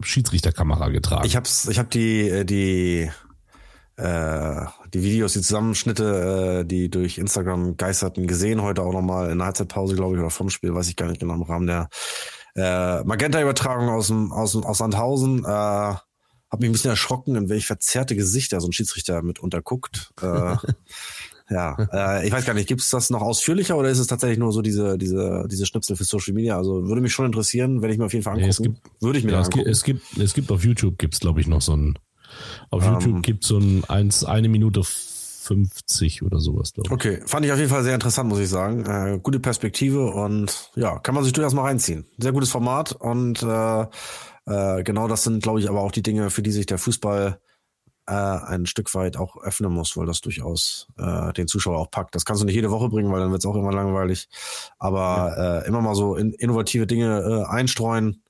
Schiedsrichterkamera getragen. Ich hab's, ich hab die, äh, die, äh, die Videos, die Zusammenschnitte, äh, die durch Instagram geisterten, gesehen heute auch nochmal in der Halbzeitpause, glaube ich, oder vom Spiel, weiß ich gar nicht genau, im Rahmen der äh, Magenta-Übertragung aus, dem, aus, aus Sandhausen. Äh, hab mich ein bisschen erschrocken, in welch verzerrte Gesichter so ein Schiedsrichter mit unterguckt. Äh, [laughs] Ja, äh, ich weiß gar nicht, gibt es das noch ausführlicher oder ist es tatsächlich nur so diese, diese, diese Schnipsel für Social Media? Also würde mich schon interessieren, wenn ich mir auf jeden Fall angucken. Nee, gibt, würde ich mir ja, es angucken. Gibt, es gibt, es gibt auf YouTube gibt's glaube ich noch so ein, auf um, YouTube gibt's so ein eins, eine Minute 50 oder sowas, glaube ich. Okay, fand ich auf jeden Fall sehr interessant, muss ich sagen. Äh, gute Perspektive und ja, kann man sich durchaus mal reinziehen. Sehr gutes Format und äh, äh, genau das sind, glaube ich, aber auch die Dinge, für die sich der Fußball äh, ein Stück weit auch öffnen muss, weil das durchaus äh, den Zuschauer auch packt. Das kannst du nicht jede Woche bringen, weil dann wird es auch immer langweilig. Aber äh, immer mal so in, innovative Dinge äh, einstreuen.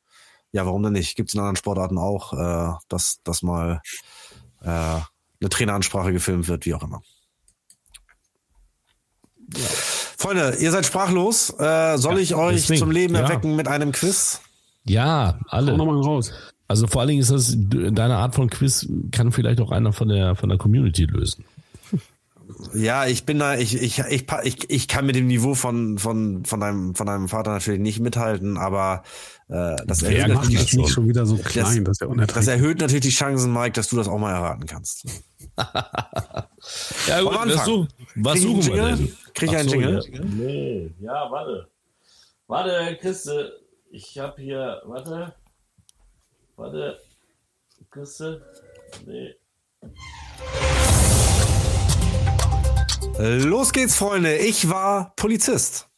Ja, warum denn nicht? Gibt es in anderen Sportarten auch, äh, dass, dass mal äh, eine Traineransprache gefilmt wird, wie auch immer. Ja. Freunde, ihr seid sprachlos. Äh, soll ja, ich euch deswegen, zum Leben erwecken ja. mit einem Quiz? Ja, alle. Nochmal raus. Also vor allen Dingen ist das deine Art von Quiz kann vielleicht auch einer von der von der Community lösen. Ja, ich bin da, ich, ich, ich, ich, ich kann mit dem Niveau von, von, von deinem, von deinem Vater natürlich nicht mithalten, aber äh, das erhöht natürlich nicht schon wieder so klein, das, das, das erhöht natürlich die Chancen, Mike, dass du das auch mal erraten kannst. [laughs] ja gut, was, such, was Krieg suchen wir denn? Krieg ich einen so, Jingle? Ja. Nee, ja, warte. Warte, Christe, ich habe hier, warte. Warte. Küsse. Nee. Los geht's, Freunde. Ich war Polizist.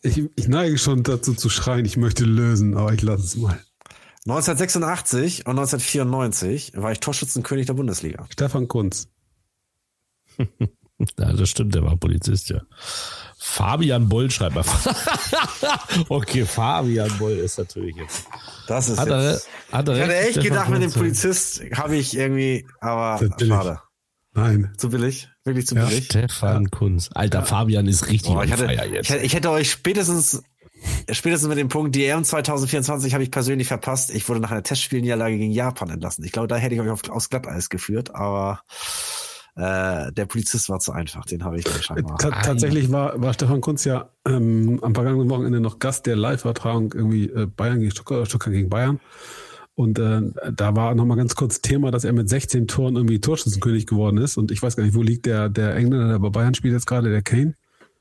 Ich, ich, neige schon dazu zu schreien, ich möchte lösen, aber ich lasse es mal. 1986 und 1994 war ich Torschützenkönig der Bundesliga. Stefan Kunz. [laughs] ja, das stimmt, der war Polizist, ja. Fabian Boll schreibt mal. [laughs] okay, Fabian Boll ist natürlich jetzt. Das ist hat er, hat er Ich hatte echt gedacht, mit dem Polizist habe ich irgendwie, aber schade. Nein. Zu billig? Wirklich zu ja. billig? Stefan. Kunz. Alter, ja. Fabian ist richtig oh, ich, hatte, jetzt. Ich, ich hätte euch spätestens spätestens mit dem Punkt, die EM 2024 habe ich persönlich verpasst. Ich wurde nach einer Testspielniederlage gegen Japan entlassen. Ich glaube, da hätte ich euch auf, aufs Glatteis geführt, aber äh, der Polizist war zu einfach, den habe ich dann scheinbar. T tatsächlich war, war Stefan Kunz ja ähm, am vergangenen Wochenende noch Gast der Live-Übertragung irgendwie äh, Bayern gegen Stuttgart, Stuttgart gegen Bayern. Und äh, da war nochmal ganz kurz Thema, dass er mit 16 Toren irgendwie Torschützenkönig geworden ist. Und ich weiß gar nicht, wo liegt der, der Engländer, der bei Bayern spielt jetzt gerade, der Kane?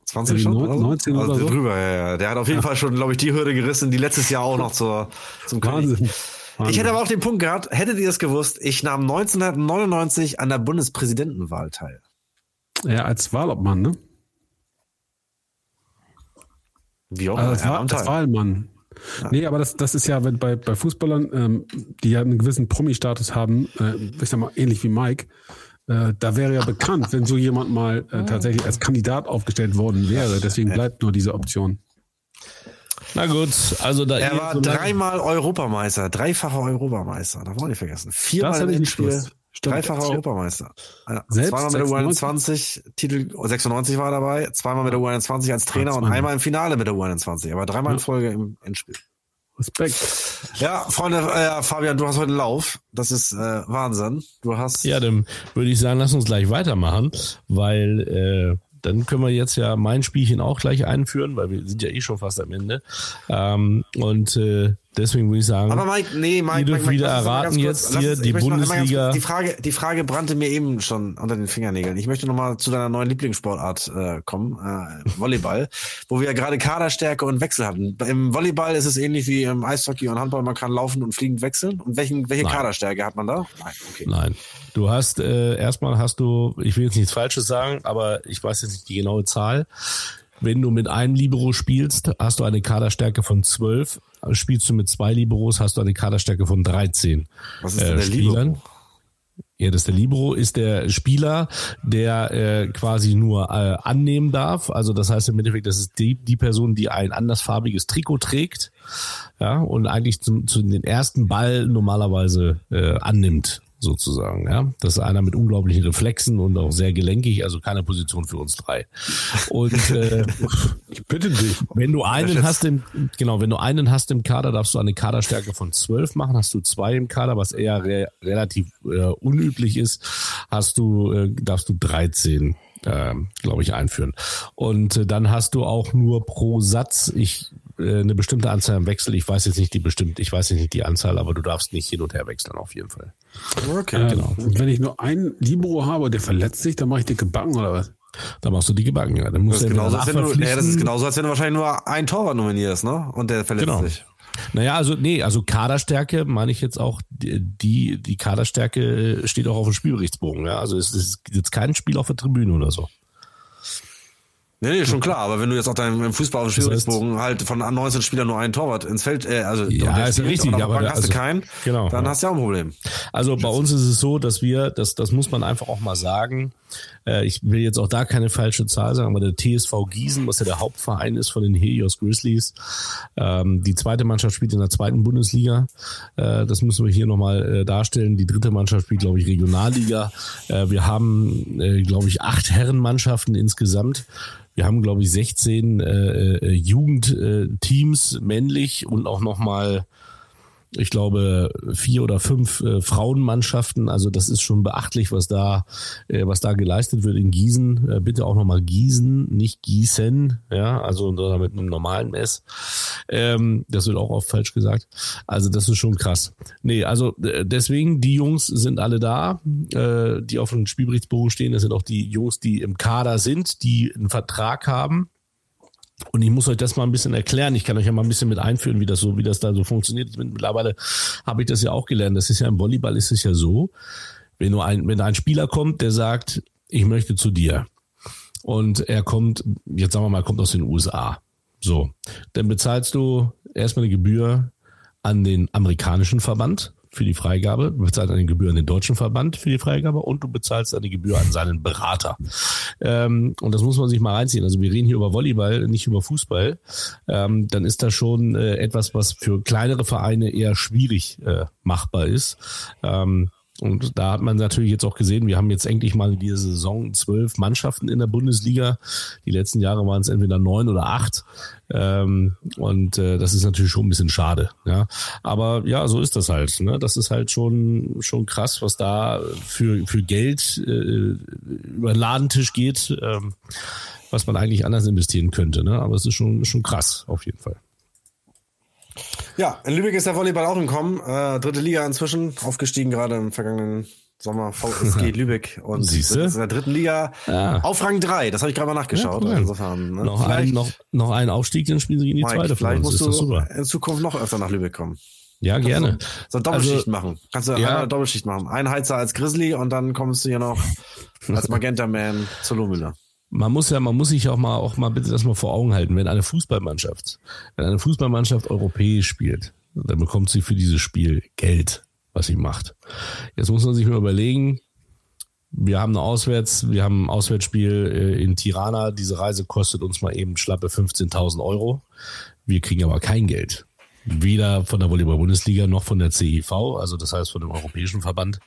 20 schon? 19 also, oder so? drüber, ja, ja. Der hat auf jeden ja. Fall schon, glaube ich, die Hürde gerissen, die letztes Jahr auch noch zur, zum Wahnsinn. König. Wahnsinn. Ich hätte aber auch den Punkt gehabt, hättet ihr es gewusst, ich nahm 1999 an der Bundespräsidentenwahl teil. Ja, als Wahlobmann, ne? Wie auch also als, Wahl, als Wahlmann. Ja. Nee, aber das, das ist ja, wenn bei, bei Fußballern, ähm, die ja einen gewissen Promi-Status haben, äh, ich sag mal, ähnlich wie Mike, äh, da wäre ja bekannt, wenn so jemand mal äh, tatsächlich als Kandidat aufgestellt worden wäre. Deswegen bleibt nur diese Option. Na gut, also da. Er war so dreimal Europameister, dreifacher Europameister, darf man nicht vergessen. Viermal im Endspiel, dreifacher Europameister. Ja, zweimal mit der U21, Titel 96 war dabei, zweimal mit der U21 als Trainer und einmal im Finale mit der U21, aber dreimal in Folge im Endspiel. Respekt. Ja, Freunde, äh, Fabian, du hast heute einen Lauf. Das ist äh, Wahnsinn. Du hast. Ja, dann würde ich sagen, lass uns gleich weitermachen, weil äh, dann können wir jetzt ja mein Spielchen auch gleich einführen, weil wir sind ja eh schon fast am Ende. Ähm, und äh, Deswegen würde ich sagen, aber Mike, nee, Mike, die Mike, wieder erraten jetzt hier die Bundesliga. die Frage, die Frage brannte mir eben schon unter den Fingernägeln. Ich möchte nochmal zu deiner neuen Lieblingssportart äh, kommen, äh, Volleyball, [laughs] wo wir ja gerade Kaderstärke und Wechsel hatten. Im Volleyball ist es ähnlich wie im Eishockey und Handball, man kann laufen und fliegend wechseln. Und welchen, welche Nein. Kaderstärke hat man da? Nein, okay. Nein. Du hast äh, erstmal hast du, ich will jetzt nichts Falsches sagen, aber ich weiß jetzt nicht die genaue Zahl. Wenn du mit einem Libero spielst, hast du eine Kaderstärke von zwölf. Spielst du mit zwei Liberos, hast du eine Kaderstärke von 13 Was ist denn äh, der Spielern. Libero? Ja, das der Libero ist der Spieler, der äh, quasi nur äh, annehmen darf. Also das heißt im Endeffekt, das ist die, die Person, die ein andersfarbiges Trikot trägt, ja, und eigentlich zum, zu den ersten Ball normalerweise äh, annimmt sozusagen. Ja, das ist einer mit unglaublichen Reflexen und auch sehr gelenkig, also keine Position für uns drei. Und äh, [laughs] ich bitte dich. Wenn du einen hast im genau, wenn du einen hast im Kader, darfst du eine Kaderstärke von zwölf machen. Hast du zwei im Kader, was eher re relativ äh, unüblich ist, hast du äh, darfst du 13 äh, glaube ich, einführen. Und äh, dann hast du auch nur pro Satz, ich eine bestimmte Anzahl im Wechsel. Ich weiß jetzt nicht die bestimmt, ich weiß jetzt nicht die Anzahl, aber du darfst nicht hin und her wechseln auf jeden Fall. Okay. Äh, genau. Wenn ich nur einen Libero habe, der verletzt sich, dann mache ich dicke Backen oder was? Da machst du dicke Backen, ja. Dann musst das, ist genauso, als wenn du, ja, das ist genauso, als wenn du wahrscheinlich nur einen Torwart nominierst, ne? Und der verletzt genau. sich. Naja, also nee, also Kaderstärke meine ich jetzt auch, die, die Kaderstärke steht auch auf dem Spielberichtsbogen. Ja? Also es ist jetzt kein Spiel auf der Tribüne oder so. Nee, nee, schon klar, aber wenn du jetzt auch deinem Fußball auf dem Schwierigkeitsbogen halt von 19 Spielern nur einen Torwart ins Feld, äh, also ja, ist ja richtig, aber, hast also, du keinen, genau, dann ja. hast du ja auch ein Problem. Also bei uns ist es so, dass wir, das, das muss man einfach auch mal sagen, äh, ich will jetzt auch da keine falsche Zahl sagen, aber der TSV Gießen, was ja der Hauptverein ist von den Helios Grizzlies, ähm, die zweite Mannschaft spielt in der zweiten Bundesliga, äh, das müssen wir hier nochmal äh, darstellen, die dritte Mannschaft spielt, glaube ich, Regionalliga, äh, wir haben, äh, glaube ich, acht Herrenmannschaften insgesamt, wir haben, glaube ich, 16 äh, äh, Jugendteams männlich und auch nochmal, ich glaube, vier oder fünf äh, Frauenmannschaften. Also das ist schon beachtlich, was da, äh, was da geleistet wird in Gießen. Äh, bitte auch nochmal Gießen, nicht Gießen, ja, also mit einem normalen S. Ähm, das wird auch oft falsch gesagt. Also das ist schon krass. Nee, also äh, deswegen, die Jungs sind alle da, äh, die auf dem Spielberichtsbogen stehen. Das sind auch die Jungs, die im Kader sind, die einen Vertrag haben. Und ich muss euch das mal ein bisschen erklären. Ich kann euch ja mal ein bisschen mit einführen, wie das so, wie das da so funktioniert. Mittlerweile habe ich das ja auch gelernt. Das ist ja im Volleyball ist es ja so, wenn nur ein, wenn ein Spieler kommt, der sagt, ich möchte zu dir. Und er kommt, jetzt sagen wir mal, kommt aus den USA. So. Dann bezahlst du erstmal eine Gebühr an den amerikanischen Verband für die Freigabe, du bezahlst eine Gebühr an den deutschen Verband für die Freigabe und du bezahlst eine Gebühr an seinen Berater. Ähm, und das muss man sich mal reinziehen. Also wir reden hier über Volleyball, nicht über Fußball. Ähm, dann ist das schon äh, etwas, was für kleinere Vereine eher schwierig äh, machbar ist. Ähm, und da hat man natürlich jetzt auch gesehen, wir haben jetzt endlich mal in dieser Saison zwölf Mannschaften in der Bundesliga. Die letzten Jahre waren es entweder neun oder acht. Ähm, und äh, das ist natürlich schon ein bisschen schade. Aber ja, so ist das halt. Ne? Das ist halt schon schon krass, was da für für Geld äh, über den Ladentisch geht, ähm, was man eigentlich anders investieren könnte. Ne? Aber es ist schon schon krass auf jeden Fall. Ja, in Lübeck ist der Volleyball auch im Kommen. Äh, dritte Liga inzwischen, aufgestiegen gerade im vergangenen Sommer. VSG [laughs] Lübeck und Siehste? in der dritten Liga Ja. auf Rang 3. Das habe ich gerade mal nachgeschaut. Ja, cool. Insofern, ne? Noch ein, noch, noch ein Aufstieg, dann spielen sie in die Mike, zweite vielleicht musst du in Zukunft noch öfter nach Lübeck kommen. Ja, Kannst gerne. So, so Doppelschicht Also, machen. Kannst du ja. einmal Doppelschicht machen. Ein Heizer als Grizzly und dann kommst du hier noch als [laughs] Magenta Man zur Lohmüller. Man muss ja, man muss sich auch mal, auch mal bitte das mal vor Augen halten. Wenn eine Fußballmannschaft, wenn eine Fußballmannschaft europäisch spielt, dann bekommt sie für dieses Spiel Geld, was sie macht. Jetzt muss man sich mal überlegen, wir haben eine Auswärts, wir haben ein Auswärtsspiel äh, in Tirana. Diese Reise kostet uns mal eben schlappe 15.000 Euro. Wir kriegen aber kein Geld. Weder von der Volleyball-Bundesliga noch von der CIV, also das heißt von dem Europäischen Verband.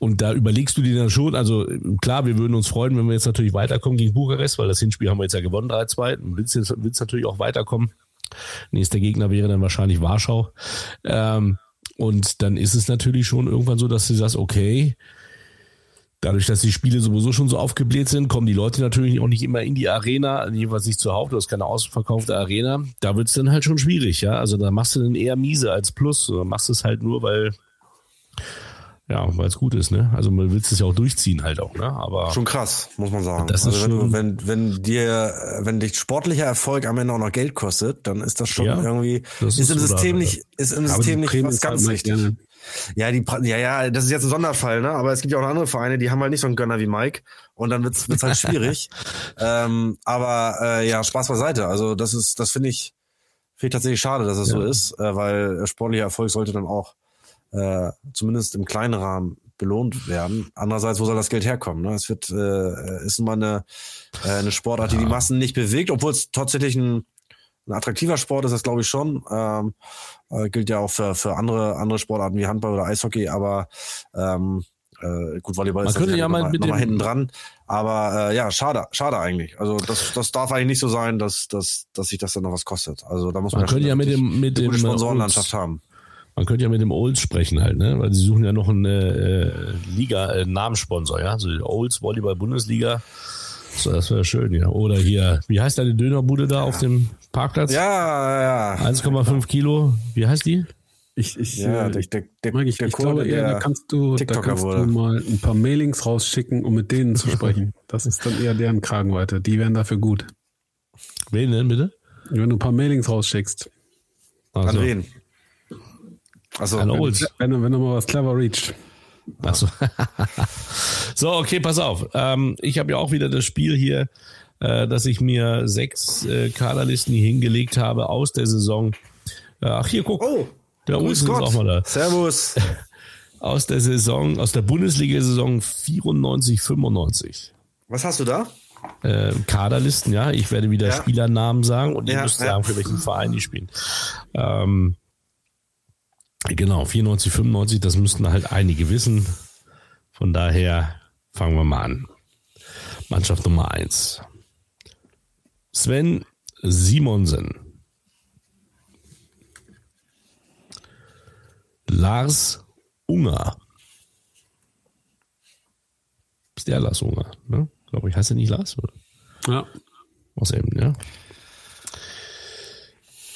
Und da überlegst du dir dann schon, also klar, wir würden uns freuen, wenn wir jetzt natürlich weiterkommen gegen Bukarest, weil das Hinspiel haben wir jetzt ja gewonnen 3-2 und willst, jetzt- willst natürlich auch weiterkommen. Nächster Gegner wäre dann wahrscheinlich Warschau. Ähm, und dann ist es natürlich schon irgendwann so, dass du sagst, okay, dadurch, dass die Spiele sowieso schon so aufgebläht sind, kommen die Leute natürlich auch nicht immer in die Arena, jedenfalls nicht zuhauf, du hast keine ausverkaufte Arena. Da wird's dann halt schon schwierig, ja. Also da machst du dann eher miese als Plus. Oder machst es halt nur, weil ja, weil es gut ist, ne? Also man will es ja auch durchziehen halt auch, ne? Aber Schon krass, muss man sagen. Das ist also wenn, schon- wenn, wenn dir, wenn dich sportlicher Erfolg am Ende auch noch Geld kostet, dann ist das schon Ja, irgendwie, das ist, ist im System da- nicht, ist im System nicht was ganz man richtig. gerne. Ja, die, ja, ja, das ist jetzt ein Sonderfall, ne? Aber es gibt ja auch noch andere Vereine, die haben halt nicht so einen Gönner wie Mike und dann wird's, wird's halt schwierig. [laughs] ähm, aber äh, ja, Spaß beiseite. Also das ist, das finde ich, finde ich tatsächlich schade, dass es so ist, äh, weil sportlicher Erfolg sollte dann auch äh, zumindest im kleinen Rahmen belohnt werden. Andererseits, wo soll das Geld herkommen? Ne? Es wird, äh, ist immer eine, äh, eine Sportart, die die Massen nicht bewegt, obwohl es tatsächlich ein, ein attraktiver Sport ist, das glaube ich schon. Ähm, äh, gilt ja auch für, für andere, andere Sportarten wie Handball oder Eishockey, aber ähm, äh, gut, Volleyball Man ist könnte ja mal mit mal hinten dran. Aber äh, ja, schade, schade eigentlich. Also das, das darf eigentlich nicht so sein, dass, dass, dass sich das dann noch was kostet. Also da muss man, Man könnte ja mit dem- mit eine gute dem, äh, Sponsorenlandschaft haben. Man könnte ja mit dem Olds sprechen halt, ne? Weil sie suchen ja noch einen äh, Liga, äh, Namenssponsor, ja. So die Olds Volleyball Bundesliga. So, das wäre schön, ja. Oder hier, wie heißt deine Dönerbude da auf dem Parkplatz? Ja, ja. 1,5 Kilo. Wie heißt die? Ich, ich, Ja, äh, der, der, der, Mike, ich, der ich glaube eher, der da kannst du, da TikToker kannst wurde. du mal ein paar Mailings rausschicken, um mit denen zu sprechen. Das ist dann eher deren Kragenweite. Die wären dafür gut. Wen denn bitte? Wenn du ein paar Mailings rausschickst. An Also, wen? Also, an Olds. Wenn, wenn er mal was clever reacht. Achso. [laughs] so, okay, pass auf. Ähm, ich habe ja auch wieder das Spiel hier, äh, dass ich mir sechs äh, Kaderlisten hier hingelegt habe aus der Saison. Äh, ach, hier, guck. Oh, der grüß Olsen ist auch mal da. Servus. [laughs] Aus der Saison, aus der Bundesliga-Saison 94, 95. Was hast du da? Äh, Kaderlisten, ja. Ich werde wieder Ja. Spielernamen sagen und ihr Ja, müsst ja. sagen, für welchen Verein die spielen. Ähm, genau, 94, 95, das müssten halt einige wissen. Von daher fangen wir mal an. Mannschaft Nummer eins. Sven Simonsen. Lars Unger. Ist der Lars Unger, ne? Glaube ich, heißt er nicht Lars? Oder? Ja. Aus Emden, ja.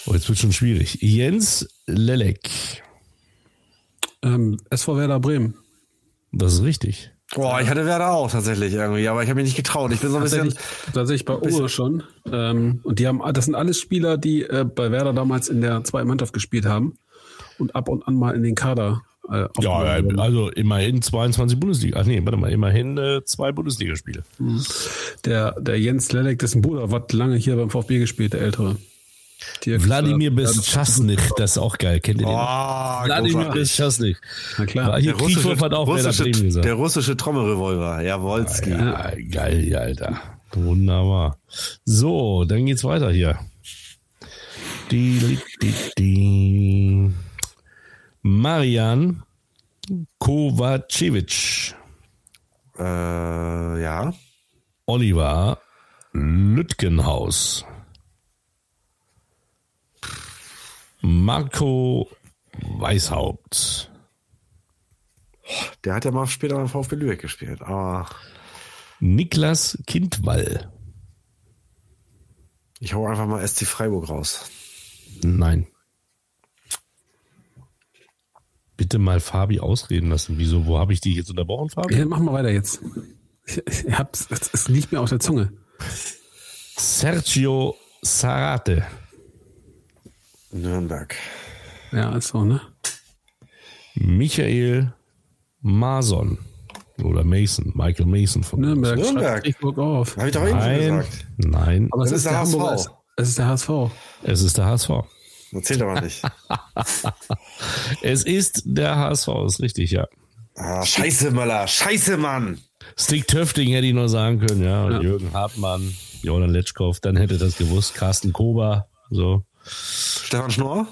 Oh, jetzt wird schon schwierig. Jens Lelek. Ähm, SV Werder Bremen. Das ist richtig. Boah, ich hatte Werder auch tatsächlich irgendwie, aber ich habe mich nicht getraut. Ich bin so ein bisschen. Tatsächlich, bei Uwe schon. Ähm, und die haben, das sind alles Spieler, die äh, bei Werder damals in der zweiten Mannschaft gespielt haben und ab und an mal in den Kader. Äh, Ja, wurden. also immerhin 22 Bundesliga. Ach nee, warte mal, immerhin äh, zwei Bundesligaspiele. der, der Jens Lelek, dessen Bruder, hat lange hier beim VfB gespielt, der ältere. Wladimir Beschasnik, [laughs] das ist auch geil. Kennt ihr den? Oh, Wladimir großartig. Beschasnik. Na klar. War hier Der russische, hat auch russische, gesagt. der russische Trommelrevolver, Jawolski. Ja, geil, ja, Alter. Wunderbar. So, dann geht's weiter hier. Die, die, die, die. Marian Kovacevic. Äh, ja. Oliver Lütgenhaus. Marco Weishaupt. Der hat ja mal später beim VfB Lübeck gespielt. Aber Niklas Kindwall. ich hau einfach mal SC Freiburg raus. Nein. Bitte mal Fabi ausreden lassen. Wieso? Wo habe ich dich jetzt unterbrochen, Fabi? Ja, machen wir weiter jetzt. Ich, ich hab's, es ist nicht mehr auf der Zunge. Sergio Sarate. Nürnberg. Ja, ist so, ne? Michael Mason. Oder Mason. Michael Mason von Nürnberg. Nürnberg. schreibt Friedburg auf. Habe ich doch eben schon Nein, gesagt. nein. Aber es ist ist der der. HSV. Es ist der HSV. Es ist der HSV. Das zählt aber nicht. [laughs] Es ist der HSV, ist richtig, ja. Ah, scheiße, Möller. Scheiße, Mann. Stick Töfting hätte ich nur sagen können, ja. Und Ja. Jürgen Hartmann, Jonas Letschkow, dann hätte das gewusst. Carsten Kober, so. Stefan Schnorr?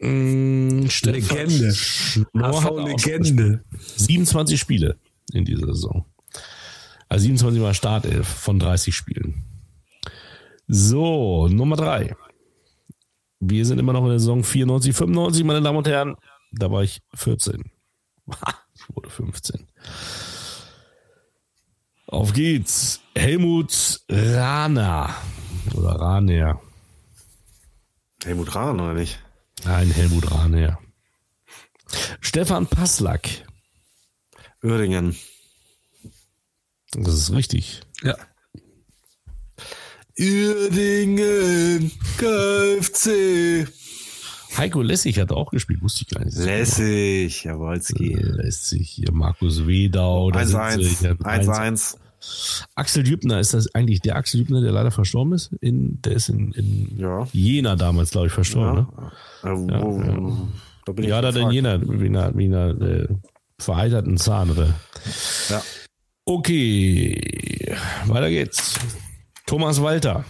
Mm, Stefan Legende. Schnorr Legende. 27 Spiele in dieser Saison. Also 27 Mal Startelf von 30 Spielen. So, Nummer drei. Wir sind immer noch in der Saison 94, 95, meine Damen und Herren. Da war ich 14. Ich wurde 15. Auf geht's. Helmut Rahner. Oder Rahner. Helmut Rahn, oder nicht? Nein, Helmut Rahner. Stefan Passlack. Uerdingen. Das ist richtig. Ja. Uerdingen, KFC. Heiko Lessig hat auch gespielt, wusste ich gar nicht. Lässig, Jawolski. Lässig, hier Markus Wedau. da sind sie 1-1. hier. 1-1. Axel Jübner, ist das eigentlich der Axel Jübner, der leider verstorben ist? In, der ist in, in Ja. Jena damals, glaube ich, verstorben. Äh, wo, Da bin Ne? ich Ja, da in gefragt. Jena, wie einer, wie einer äh, vereiterten Zahn. Oder? Ja. Okay, weiter geht's. Thomas Walter.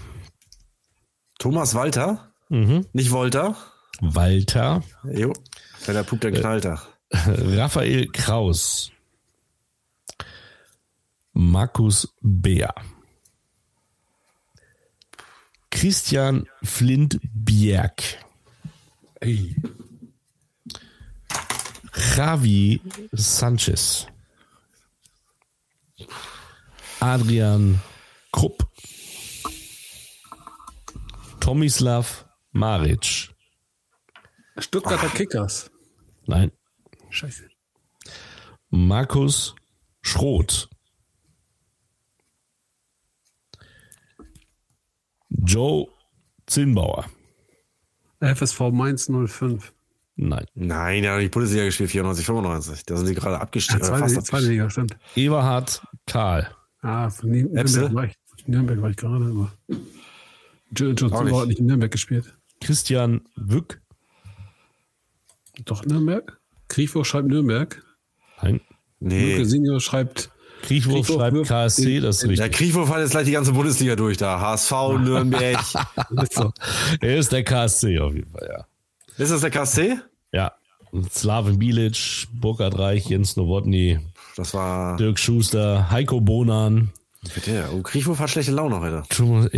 Thomas Walter? Mhm. Nicht Wolter? Walter. Jo. Wenn er pupt, dann knallt er. Raphael Kraus. Markus Beer. Christian Flint Bjerg. Javi Sanchez. Adrian Krupp. Tomislav Maric. Stuttgarter Kickers. Nein. Scheiße. Markus Schroth. Joe Zinnbauer. FSV Mainz 05. Nein. Nein, der hat nicht Bundesliga gespielt, 94, 95. Da sind sie gerade Ja, abgestiegen. äh, fast zweite Liga, stimmt. Eberhard Karl. Ah, von Nürnberg Epse? war ich, Nürnberg war ich gerade, aber. Joe nicht. hat nicht in Nürnberg gespielt. Christian Wück. Doch Nürnberg? Kriechwurf schreibt Nürnberg. Nein. Nee. Senior schreibt. Kriechwurf Kriechwurf schreibt KSC, das ist Der richtig. Kriegwurf hat jetzt gleich die ganze Bundesliga durch da. HSV, Nürnberg. [laughs] So. Er ist der KSC auf jeden Fall, ja. ist das der KSC? Ja. Slaven Bilic, Burkhard Reich, Jens Nowotny, Das war. Dirk Schuster, Heiko Bonan. Bitte. Oh, Kriegwurf hat schlechte Laune heute.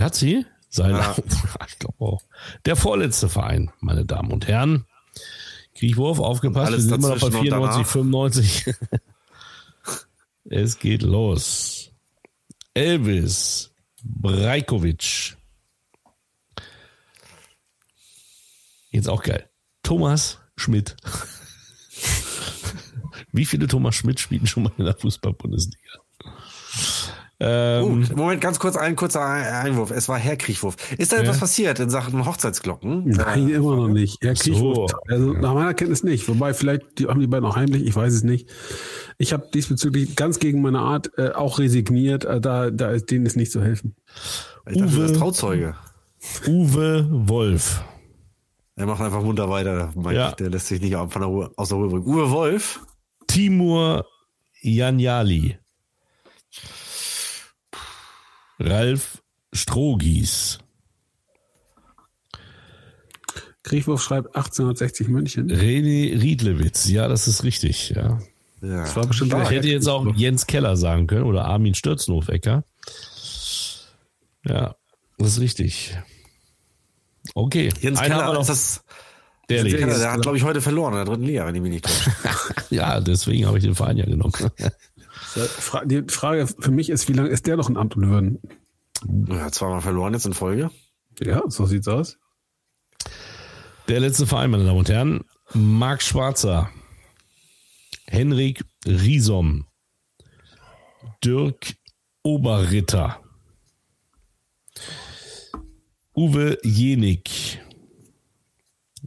Hat sie? Seine, Ja. [laughs] ich glaube auch. Der vorletzte Verein, meine Damen und Herren. Kriechwurf, aufgepasst, wir sind immer noch bei dazwischen und 94, danach. 95. es geht los. Elvis Brajkovic. Jetzt auch geil. Thomas Schmidt. [laughs] Wie viele Thomas Schmidt spielen schon mal in der Fußball-Bundesliga? Ähm, Oh, Moment, ganz kurz, ein kurzer Ein- Einwurf. Es war Herr Kriegwurf. Ist da etwas passiert in Sachen Hochzeitsglocken? Nein, immer noch nicht. Ja, Kriechwurf. so. Also nach meiner Kenntnis nicht. Wobei, vielleicht die, haben die beiden auch heimlich, ich weiß es nicht. Ich habe diesbezüglich ganz gegen meine Art äh, auch resigniert. Äh, da, da ist denen ist nicht zu helfen. Ich dachte, Uwe. Trauzeuge. Uwe Wolf. Er macht einfach munter weiter. Ja. Der lässt sich nicht von der Ruhe, aus der Ruhe bringen. Uwe Wolf. Timur Janjali. Ralf Strogies. Kriechwurf schreibt 1860 München. René Riedlewitz. Ja, das ist richtig. Ja. Ja. Das war bestimmt Ich hätte jetzt auch Jens Keller sagen können oder Armin Stürzenhofecker. Ja, das ist richtig. Okay. Jens haben Keller, noch. ist das, der Jens. Keller, der hat, glaube ich, heute verloren in der dritten Liga, wenn ich mich nicht täusche. [laughs] Ja, deswegen habe ich den Verein ja genommen. [laughs] Die Frage für mich ist, wie lange ist der noch in Amt und Würden? Ja, zweimal verloren jetzt in Folge. Ja, so sieht's aus. Der letzte Verein, meine Damen und Herren. Marc Schwarzer. Henrik Riesom. Dirk Oberritter. Uwe Jenig.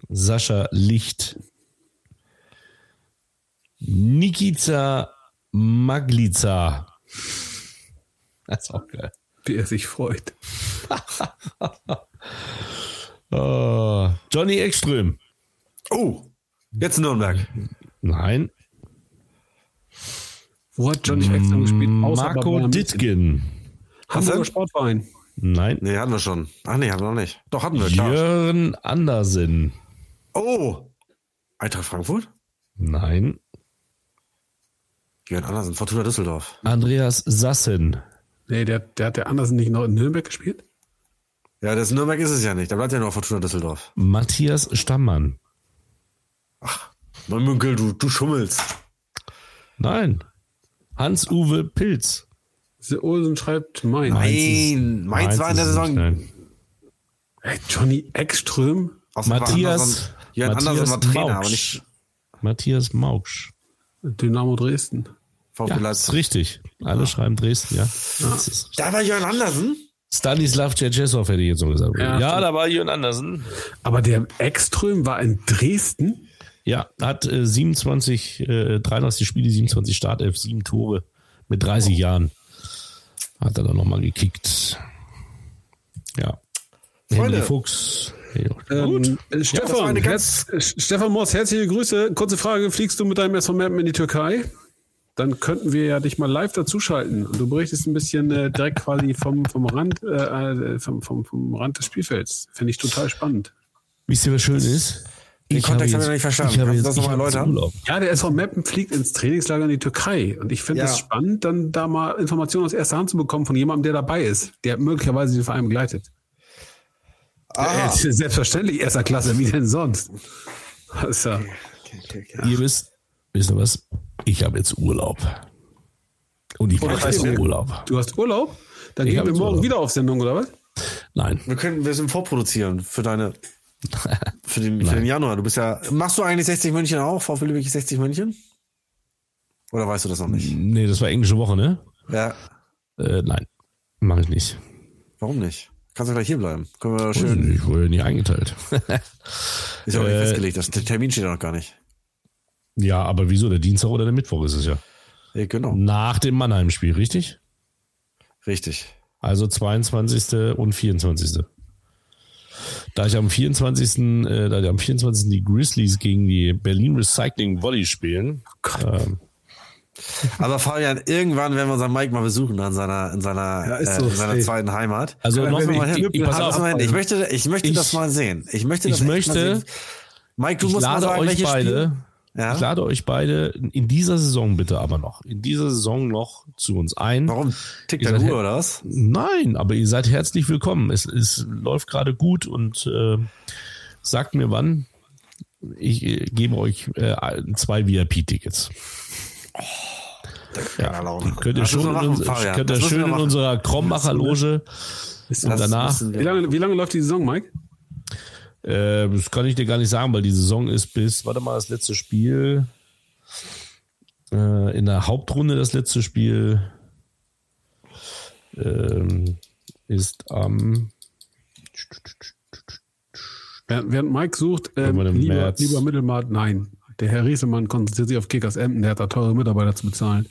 Sascha Licht. Nikita Maglica. Das ist auch geil. Wie er sich freut. Oh, [laughs] Johnny Ekström. Oh, jetzt Nürnberg. Nein. Wo hat Johnny extra gespielt? Außer Marco. Dittgen. Hamburger? Sportverein. Nein. Nee, hatten wir schon. Ach nee, hatten wir noch nicht. Doch, hatten wir, klar. Jörn Andersen. Oh! Eintracht Frankfurt? Nein. Jörn Andersen, Fortuna Düsseldorf. Andreas Sassen. Nee, der, der hat der Andersen nicht noch in Nürnberg gespielt? Ja, das Nürnberg ist es ja nicht. Da bleibt ja nur Fortuna Düsseldorf. Matthias Stammann. Mein Münkel, du, du schummelst. Nein. Hans-Uwe Pilz. The Olsen schreibt Mainz. Nein, Mainz war in der Saison. nicht, nein. Hey, Johnny Ekström? Matthias, Andersen- Jörn Matthias Andersen war Trainer, aber Mauksch. nicht Matthias Mauksch. Dynamo Dresden. VfB Ja, das ist Leipzig. richtig. Alle schreiben Dresden, ja. Da war Jörn Andersen? Stanislav Tschetschesow hätte ich jetzt so gesagt. Ja, Ja, da war Jörn Andersen. Aber der Ekström war in Dresden? Ja, hat äh, 27, äh, 33 Spiele, 27 Startelf, 7 Tore mit 30 Jahren. Hat er dann nochmal gekickt. Ja. Freunde. Henry Fuchs. Ja, Ähm, äh, das war Stefan, äh, Stefan Moss, herzliche Grüße. Kurze Frage, fliegst du mit deinem SV Meppen in die Türkei? Dann könnten wir ja dich mal live dazuschalten. Und du berichtest ein bisschen äh, direkt quasi vom, vom, Rand, äh, äh, vom, vom, vom Rand des Spielfelds. Finde ich total spannend. Wisst ihr, was schön ist? Den Kontext habe ich noch nicht verstanden. Ich habe Kannst jetzt, das ich nochmal erläutern? Ja, der SV Meppen fliegt ins Trainingslager in die Türkei. Und ich finde es Ja. spannend, dann da mal Informationen aus erster Hand zu bekommen von jemandem, der dabei ist, der möglicherweise den Verein begleitet. Ah. [laughs] Selbstverständlich erster Klasse, wie denn sonst? Das ist ja, Ihr wisst, wisst ihr was? Ich habe jetzt Urlaub. Und ich Oh, mache jetzt Urlaub. du hast Urlaub? Dann Ich gehen wir morgen Urlaub. wieder auf Sendung, oder was? Nein. Wir können, wir sind vorproduzieren für deine, [laughs] für den, für den Januar. Du bist ja, machst du eigentlich 60 München auch? VfB Lübeck 60 München? Oder weißt du das noch nicht? Nee, das war englische Woche, ne? Ja. Äh, nein. Mache ich nicht. Warum nicht? Kannst du gleich hier bleiben. Können wir schön. nicht, wurde nicht eingeteilt. Ist ja auch nicht Äh, festgelegt. Das, der Termin steht ja noch gar nicht. Ja, aber wieso? Der Dienstag oder der Mittwoch ist es ja. Ja, genau. Nach dem Mannheim-Spiel, richtig? Richtig. Also 22. und 24. Da ich am 24. Äh, da ich am 24. die Grizzlies gegen die Berlin Recycling Volley spielen. Ähm, Aber Fabian, irgendwann werden wir unseren Mike mal besuchen an seiner, in seiner, Ja, ist äh, so. in seiner zweiten Heimat. also Ja, noch wenn mal ich hin. Knüppel Ich, pass auf, Lass mal hin. Ich möchte, ich möchte Ich- das mal sehen. Ich möchte das ich möchte, sehen. Mike, du ich musst mal lade sagen, euch welche beide, Spiele. Ja? ich lade euch beide in dieser Saison bitte aber noch, in dieser Saison noch zu uns ein. Warum? Tickt Ihr der Uhr oder was? Nein, aber ihr seid herzlich willkommen. Es, es läuft gerade gut und äh, sagt mir wann. Ich äh, gebe euch äh, zwei VIP-Tickets. Ja, Laune. Könnt ihr Das wir in, machen, uns, könnt müssen schön in unserer Krombacher Loge und danach, Wie lange, wie lange läuft die Saison, Mike? Äh, das kann ich dir gar nicht sagen, weil die Saison ist bis, warte mal, das letzte Spiel, äh, in der Hauptrunde das letzte Spiel ähm, ist am, Während, Mike sucht, im lieber, März. lieber Mittelmaat, nein. Der Herr Riesemann konzentriert sich auf Kickers Emden, der hat da teure Mitarbeiter zu bezahlen.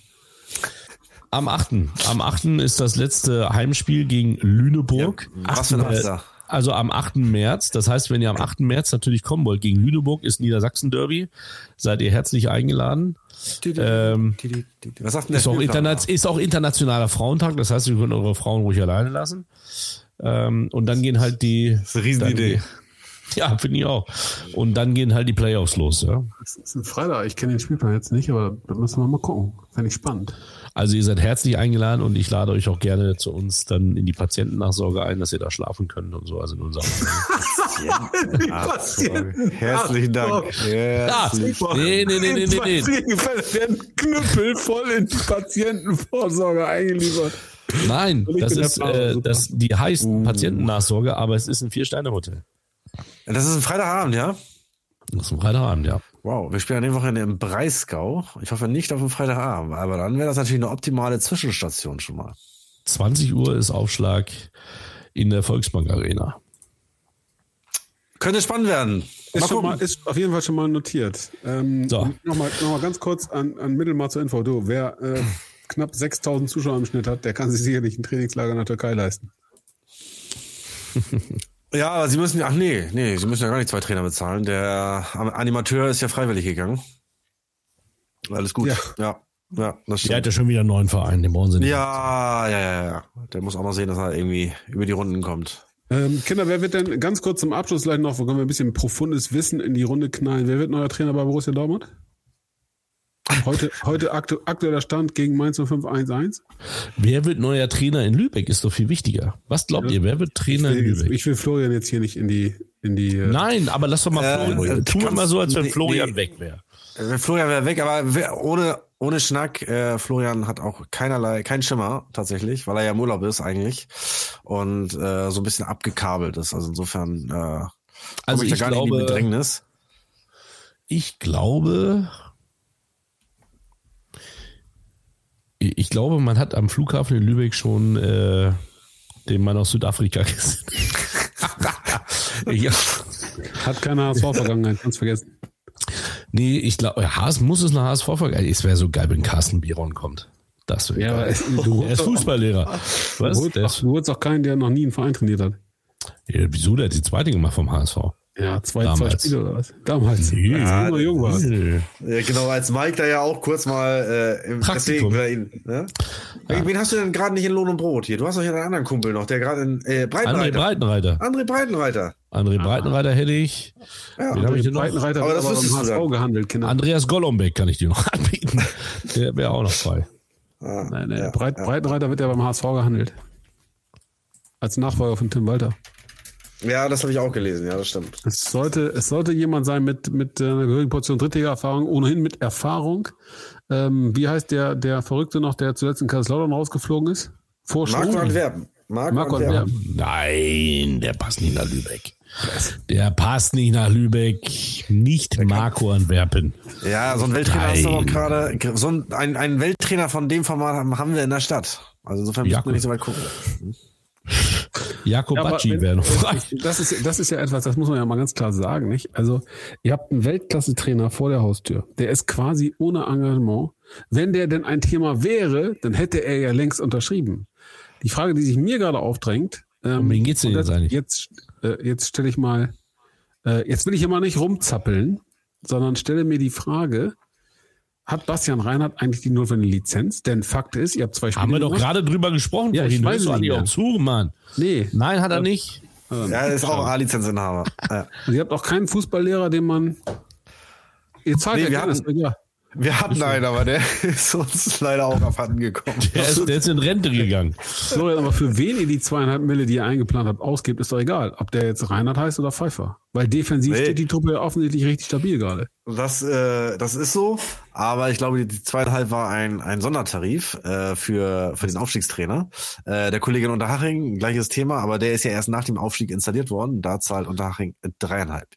am 8. Am 8. ist das letzte Heimspiel gegen Lüneburg. Was für ein Äh, Hamster. Also am 8. März. Das heißt, wenn ihr am 8. März natürlich kommen wollt gegen Lüneburg, ist Niedersachsen-Derby, seid ihr herzlich eingeladen. Ähm, Was sagt denn ist, auch ist auch internationaler Frauentag, das heißt, ihr könnt eure Frauen ruhig alleine lassen. Ähm, und dann gehen halt die. Das ist eine Riesenidee. [laughs] Ja, finde ich auch. Und dann gehen halt die Playoffs los. Ja. Das ist ein Freitag, ich kenne den Spielplan jetzt nicht, aber da müssen wir mal gucken. Fände ich spannend. Also ihr seid herzlich eingeladen und ich lade euch auch gerne zu uns dann in die Patientennachsorge ein, dass ihr da schlafen könnt und so. Also in unserem [laughs] Herzlichen Dank. Ja, nee, nee, nee, nee, nee, nee. Gegenfälle werden knüppelvoll in die Patientenvorsorge eingeliefert. Nein, das ist, äh, das, die heißt Patientennachsorge, aber es ist ein Vier-Sterne-Hotel. Das ist ein Freitagabend, ja? Das ist ein Freitagabend, ja. Wow, wir spielen an dem Wochenende im Breisgau. Ich hoffe nicht auf den Freitagabend, aber dann wäre das natürlich eine optimale Zwischenstation schon mal. 20 Uhr ist Aufschlag in der Volksbank Arena. Könnte spannend werden. Ist, Mal ist auf jeden Fall schon mal notiert. Ähm, So. Nochmal noch mal ganz kurz an, an Mittelmaß zur Info. Du, wer äh, [laughs] knapp 6000 Zuschauer im Schnitt hat, der kann sich sicherlich ein Trainingslager in der Türkei leisten. [laughs] Ja, aber sie müssen, ach nee, nee, sie müssen ja gar nicht zwei Trainer bezahlen. Der Animateur ist ja freiwillig gegangen. Alles gut. Ja. Ja, ja, das Der stimmt. hat ja schon wieder einen neuen Verein, den brauchen sie nicht. Ja, ja, ja, ja. Der muss auch mal sehen, dass er irgendwie über die Runden kommt. Ähm, Kinder, wer wird denn ganz kurz zum Abschluss gleich noch, wo können wir ein bisschen profundes Wissen in die Runde knallen? Wer wird neuer Trainer bei Borussia Dortmund? Heute, heute aktu aktueller Stand gegen Mainz 0511. Wer wird neuer Trainer in Lübeck, ist doch viel wichtiger. Was glaubt ihr, wer wird Trainer in will, Lübeck? ich will Florian jetzt hier nicht in die, in die. äh, Nein, aber lass doch mal Äh, Florian. äh, Tun wir kannst- mal so, als wenn nee, Florian nee. weg wäre. Äh, Florian wäre weg, aber ohne, ohne Schnack, äh, Florian hat auch keinerlei, keinen Schimmer tatsächlich, weil er ja im Urlaub ist eigentlich und äh, so ein bisschen abgekabelt ist. Also insofern äh, Also ich da ich gar nicht in die glaube, Bedrängnis. ich glaube, ich glaube, man hat am Flughafen in Lübeck schon äh, den Mann aus Südafrika [laughs] gesehen. ja. Hat keine HSV-Vergangenheit, ganz vergessen. Nee, ich glaube, Haas muss es nach HSV vergleichen. Es wäre so geil, wenn Carsten Biron kommt. Das wäre Ja, geil. du Er ist Fußballlehrer. Du Was? holst, Der auch, du holst auch keinen, der noch nie einen Verein trainiert hat. ja, wieso? Der hat die zweite gemacht vom HSV. Ja, zwei, zwei Damals. Spiele oder was? Damals. Nee. als noch jung. Nee. Ja, genau, als Mike da ja auch kurz mal äh, im Praktikum. deswegen, ihn, ne? Wen hast du denn gerade nicht in Lohn und Brot hier? Du hast doch hier einen anderen Kumpel noch, der gerade in äh, André Breitenreiter. Breitenreiter. André Breitenreiter. André Breitenreiter hätte ich. Ja, Wen hab ich denn noch? Breitenreiter Aber das du HSV gehandelt, Kinder. Andreas Golombek kann ich dir noch [laughs] anbieten. Der wäre auch noch frei. Ah, Nein, nein, ja, Breit, ja. Breitenreiter wird ja beim HSV gehandelt. Als Nachfolger von Tim Walter. Ja, das habe ich auch gelesen, ja, das stimmt. Es sollte, es sollte jemand sein mit, mit äh, einer gehörigen Portion Drittliga-Erfahrung, ohnehin mit Erfahrung. Ähm, wie heißt der, der Verrückte noch, der zuletzt in Kaiserslautern rausgeflogen ist? Marco Antwerpen. Marco, Marco Antwerpen. Nein, der passt nicht nach Lübeck. Der passt nicht nach Lübeck. Nicht Marco Antwerpen. Ja, so ein Welttrainer hast du Nein. auch gerade. So ein, ein, ein Welttrainer von dem Format haben haben wir in der Stadt. Also insofern Ja, müssen wir nicht so weit gucken. Jakobacci wenn- wäre noch frei. Das ist, das ist ja etwas, das muss man ja mal ganz klar sagen, nicht? Also, ihr habt einen Weltklasse-Trainer vor der Haustür. Der ist quasi ohne Engagement. Wenn der denn ein Thema wäre, dann hätte er ja längst unterschrieben. Die Frage, die sich mir gerade aufdrängt, ähm, Um wen geht's denn jetzt eigentlich? Jetzt, äh, jetzt stelle ich mal, äh, jetzt will ich immer nicht rumzappeln, sondern stelle mir die Frage, hat Bastian Reinhardt eigentlich die notwendige Lizenz? Denn Fakt ist, ihr habt zwei Spiele Haben wir doch gemacht. gerade drüber gesprochen Ja, vorhin. ich weiß Hörst nicht auch zu, Mann. Nee. Nein, hat er nicht. Ähm, Ja, er ist auch A-Lizenzinhaber. Ja. Und ihr habt auch keinen Fußballlehrer, den man. Ihr zahlt Nee, ja wir gerne, hatten- ist ja. Wir hatten einen, aber der [laughs] ist uns leider auch abhanden gekommen. Der ist, der ist in Rente gegangen. Florian, aber für wen ihr die zweieinhalb Mille, die ihr eingeplant habt, ausgebt, ist doch egal. Ob der jetzt Reinhard heißt oder Pfeiffer. Weil defensiv Nee. steht die Truppe ja offensichtlich richtig stabil gerade. Das, äh, das ist so, aber ich glaube, die zweieinhalb war ein, ein Sondertarif äh, für, für den Aufstiegstrainer. Äh, der Kollege in Unterhaching, gleiches Thema, aber der ist ja erst nach dem Aufstieg installiert worden. Da zahlt Unterhaching dreieinhalb.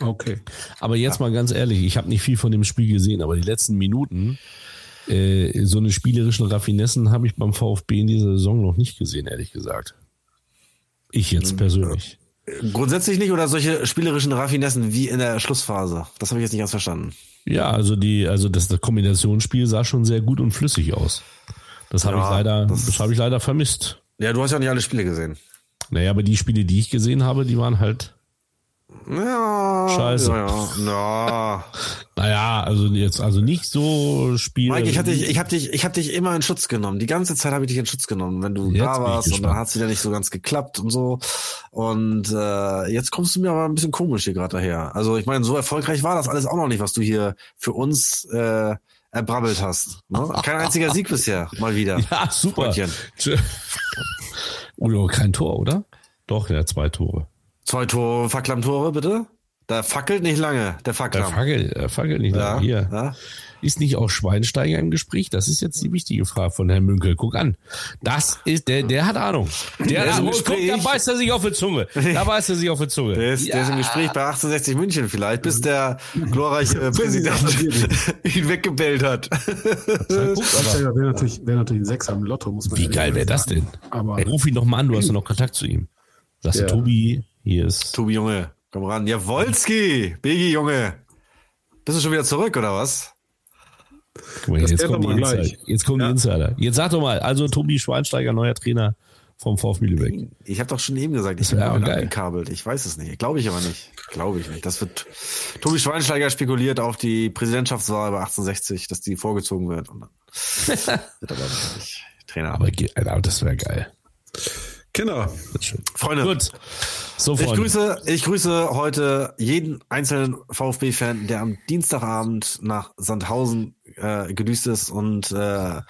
Okay. Aber jetzt mal ganz ehrlich, ich habe nicht viel von dem Spiel gesehen, aber die letzten Minuten, äh, so eine spielerischen Raffinessen habe ich beim VfB in dieser Saison noch nicht gesehen, ehrlich gesagt. Ich jetzt persönlich. Grundsätzlich nicht oder solche spielerischen Raffinessen wie in der Schlussphase? Das habe ich jetzt nicht ganz verstanden. Ja, also die, also das, das Kombinationsspiel sah schon sehr gut und flüssig aus. Das habe Ja, ich leider, das- das habe ich leider vermisst. Ja, du hast ja nicht alle Spiele gesehen. Naja, aber die Spiele, die ich gesehen habe, die waren halt, Ja. Scheiße. Ja, ja. ja. [laughs] naja, also jetzt, also nicht so Spiel. Mike, ich hab dich, ich hab dich, ich hab dich immer in Schutz genommen. Die ganze Zeit habe ich dich in Schutz genommen, wenn du Jetzt da warst und dann gespannt. hat's wieder nicht so ganz geklappt und so. Und äh, jetzt kommst du mir aber ein bisschen komisch hier gerade daher. Also ich meine, so erfolgreich war das alles auch noch nicht, was du hier für uns äh, erbrabbelt hast. Ne? Kein einziger Sieg bisher, mal wieder. [laughs] ja, super. Freundchen. Oder kein Tor, oder? Doch, ja, zwei Tore. Zwei Tore, Facklam-Tore, bitte. Da fackelt nicht lange, der Der Facklam. Fackel, der Fackel nicht Ja, lange. Hier. ja. Ist nicht auch Schweinsteiger im Gespräch? Das ist jetzt die wichtige Frage von Herrn Münkel. Guck an. Das ist, der, der hat Ahnung. Der, Der ist hat Ahnung. Guck, da beißt er sich auf die Zunge. Da beißt er sich auf die Zunge. Der ist, der ist im Gespräch bei 1860 München vielleicht, bis der glorreiche äh, Präsident [laughs] ihn weggebellt hat. Das wäre natürlich, wäre natürlich ein Sechser im Lotto, muss man Wie geil wäre das denn? Aber Ey, ruf ihn doch mal an, du hast doch noch Kontakt zu ihm. Sagst Ja. du, Tobi, hier ist. Tobi Junge, komm ran. Jawolski, Begi Junge. Bist du schon wieder zurück oder was? Guck mal, jetzt kommen, die mal Insider. gleich. jetzt kommen die Insider. Jetzt sag doch mal, also Tobi Schweinsteiger, neuer Trainer vom VfB Lübeck. Ich habe doch schon eben gesagt, ich Das bin geil. angekabelt. Ich weiß es nicht. Glaube ich aber nicht. Glaube ich nicht. Das wird Tobi Schweinsteiger spekuliert auf die Präsidentschaftswahl bei 1860, dass die vorgezogen wird. Und dann [laughs] wird aber nicht Trainer. Aber Alter, das wäre geil. Kinder, Freunde, Gut. So, Ich grüße, ich grüße heute jeden einzelnen VfB-Fan, der am Dienstagabend nach Sandhausen äh, gedüst ist und äh,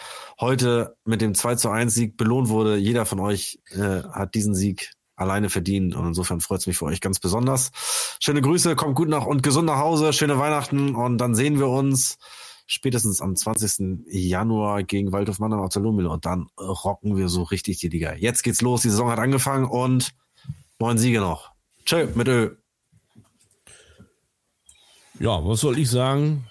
heute mit dem 2 zu 1 Sieg belohnt wurde. Jeder von euch äh, hat diesen Sieg alleine verdient und insofern freut es mich für euch ganz besonders. Schöne Grüße, kommt gut nach und gesund nach Hause, schöne Weihnachten und dann sehen wir uns spätestens am 20. Januar gegen Waldhof Mannheim auf der Lohmühle und dann rocken wir so richtig die Liga. Jetzt geht's los, die Saison hat angefangen und neun Siege noch. Tschö, mit Ö. Ja, was soll ich sagen?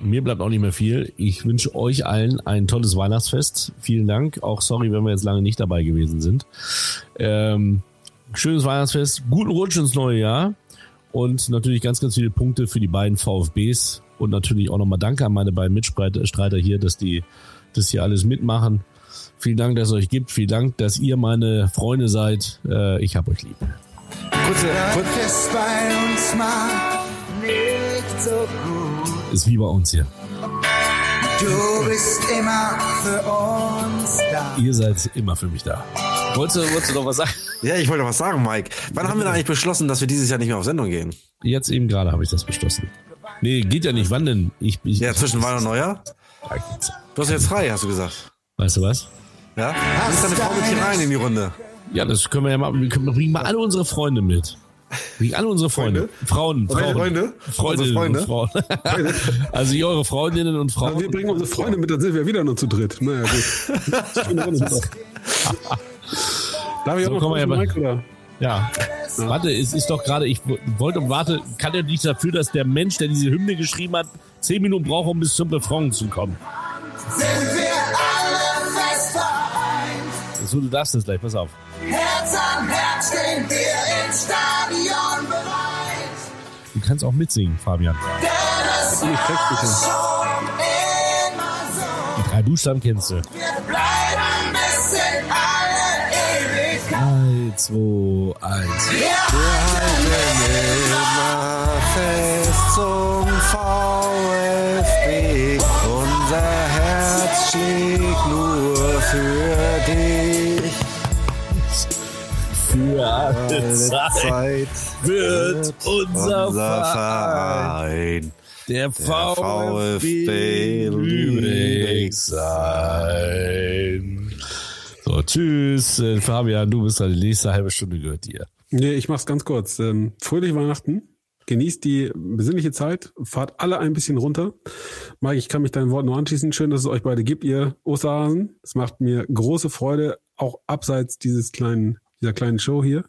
Mir bleibt auch nicht mehr viel. Ich wünsche euch allen ein tolles Weihnachtsfest. Vielen Dank. Auch sorry, wenn wir jetzt lange nicht dabei gewesen sind. Ähm, schönes Weihnachtsfest, guten Rutsch ins neue Jahr und natürlich ganz, ganz viele Punkte für die beiden VfBs und natürlich auch nochmal Danke an meine beiden Mitstreiter hier, dass die das hier alles mitmachen. Vielen Dank, dass es euch gibt. Vielen Dank, dass ihr meine Freunde seid. Äh, ich hab euch lieb. Kurze, kurz, ist bei uns mal nicht so gut. Ist wie bei uns hier. Du bist immer für uns da. Ihr seid immer für mich da. Wolltest du, wolltest du noch was sagen? ja, ich wollte was sagen, Mike. Wann haben wir denn eigentlich beschlossen, dass wir dieses Jahr nicht mehr auf Sendung gehen? Jetzt eben gerade habe ich das beschlossen. Nee, geht ja nicht. Wann denn? Ich, ich, Ja, zwischen Weihnachten und Neujahr? Du hast jetzt frei, hast du gesagt. Weißt du was? Ja? Du bist deine Frau mit hier rein in die Runde. Ja, das können wir ja mal. Wir können, bringen mal alle unsere Freunde mit. Bringen alle unsere Freunde. Frauen, Meine Frauen. Freunde? Freundinnen Unsere und Frauen. [laughs] also ihr eure Freundinnen und Frauen. Also wir bringen unsere Freunde mit, dann sind wir wieder nur zu dritt. Naja, gut. [laughs] Darf ich So auch noch kommen wir ja kurz, bei- Mike, oder? Ja. Warte, es ist doch gerade, ich wollte und warte, kann ja nicht dafür, dass der Mensch, der diese Hymne geschrieben hat, zehn Minuten braucht, um bis zum Refrain zu kommen. Sind wir alle fest vereint. So, du darfst das gleich, pass auf. Herz an Herz. sind wir ins Stadion bereit. Du kannst auch mitsingen, Fabian. Denn es Text, bitte. schon immer so. Die drei Buchstaben kennst du. Wir bleiben bis in alle Ewigkeit. Drei, zwei, eins. Immer fest zum VfB. Unser Herz schlägt nur für dich. Für Zeit Zeit wird unser, unser Verein Verein der VfB VfB Lübeck sein. So, tschüss. Äh, Fabian, du bist dran. Die nächste halbe Stunde gehört dir. Nee, ich mach's ganz kurz. Ähm, fröhliche Weihnachten. Genießt die besinnliche Zeit. Fahrt alle ein bisschen runter. Mike, ich kann mich deinen Worten nur anschließen. Schön, dass es euch beide gibt, ihr Osterhasen. Es macht mir große Freude, auch abseits dieses kleinen, dieser kleinen Show hier.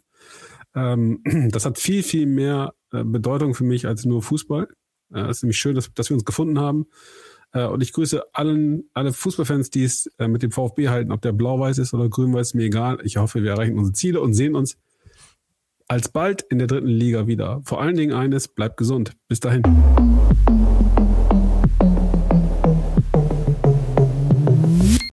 Ähm, [clears throat] das hat viel, viel mehr äh, Bedeutung für mich als nur Fußball. Äh, es ist nämlich schön, dass, dass wir uns gefunden haben. Äh, und ich grüße allen, alle Fußballfans, die es äh, mit dem VfB halten, ob der blau-weiß ist oder grün-weiß, mir egal. Ich hoffe, wir erreichen unsere Ziele und sehen uns alsbald in der dritten Liga wieder. Vor allen Dingen eines, bleibt gesund. Bis dahin.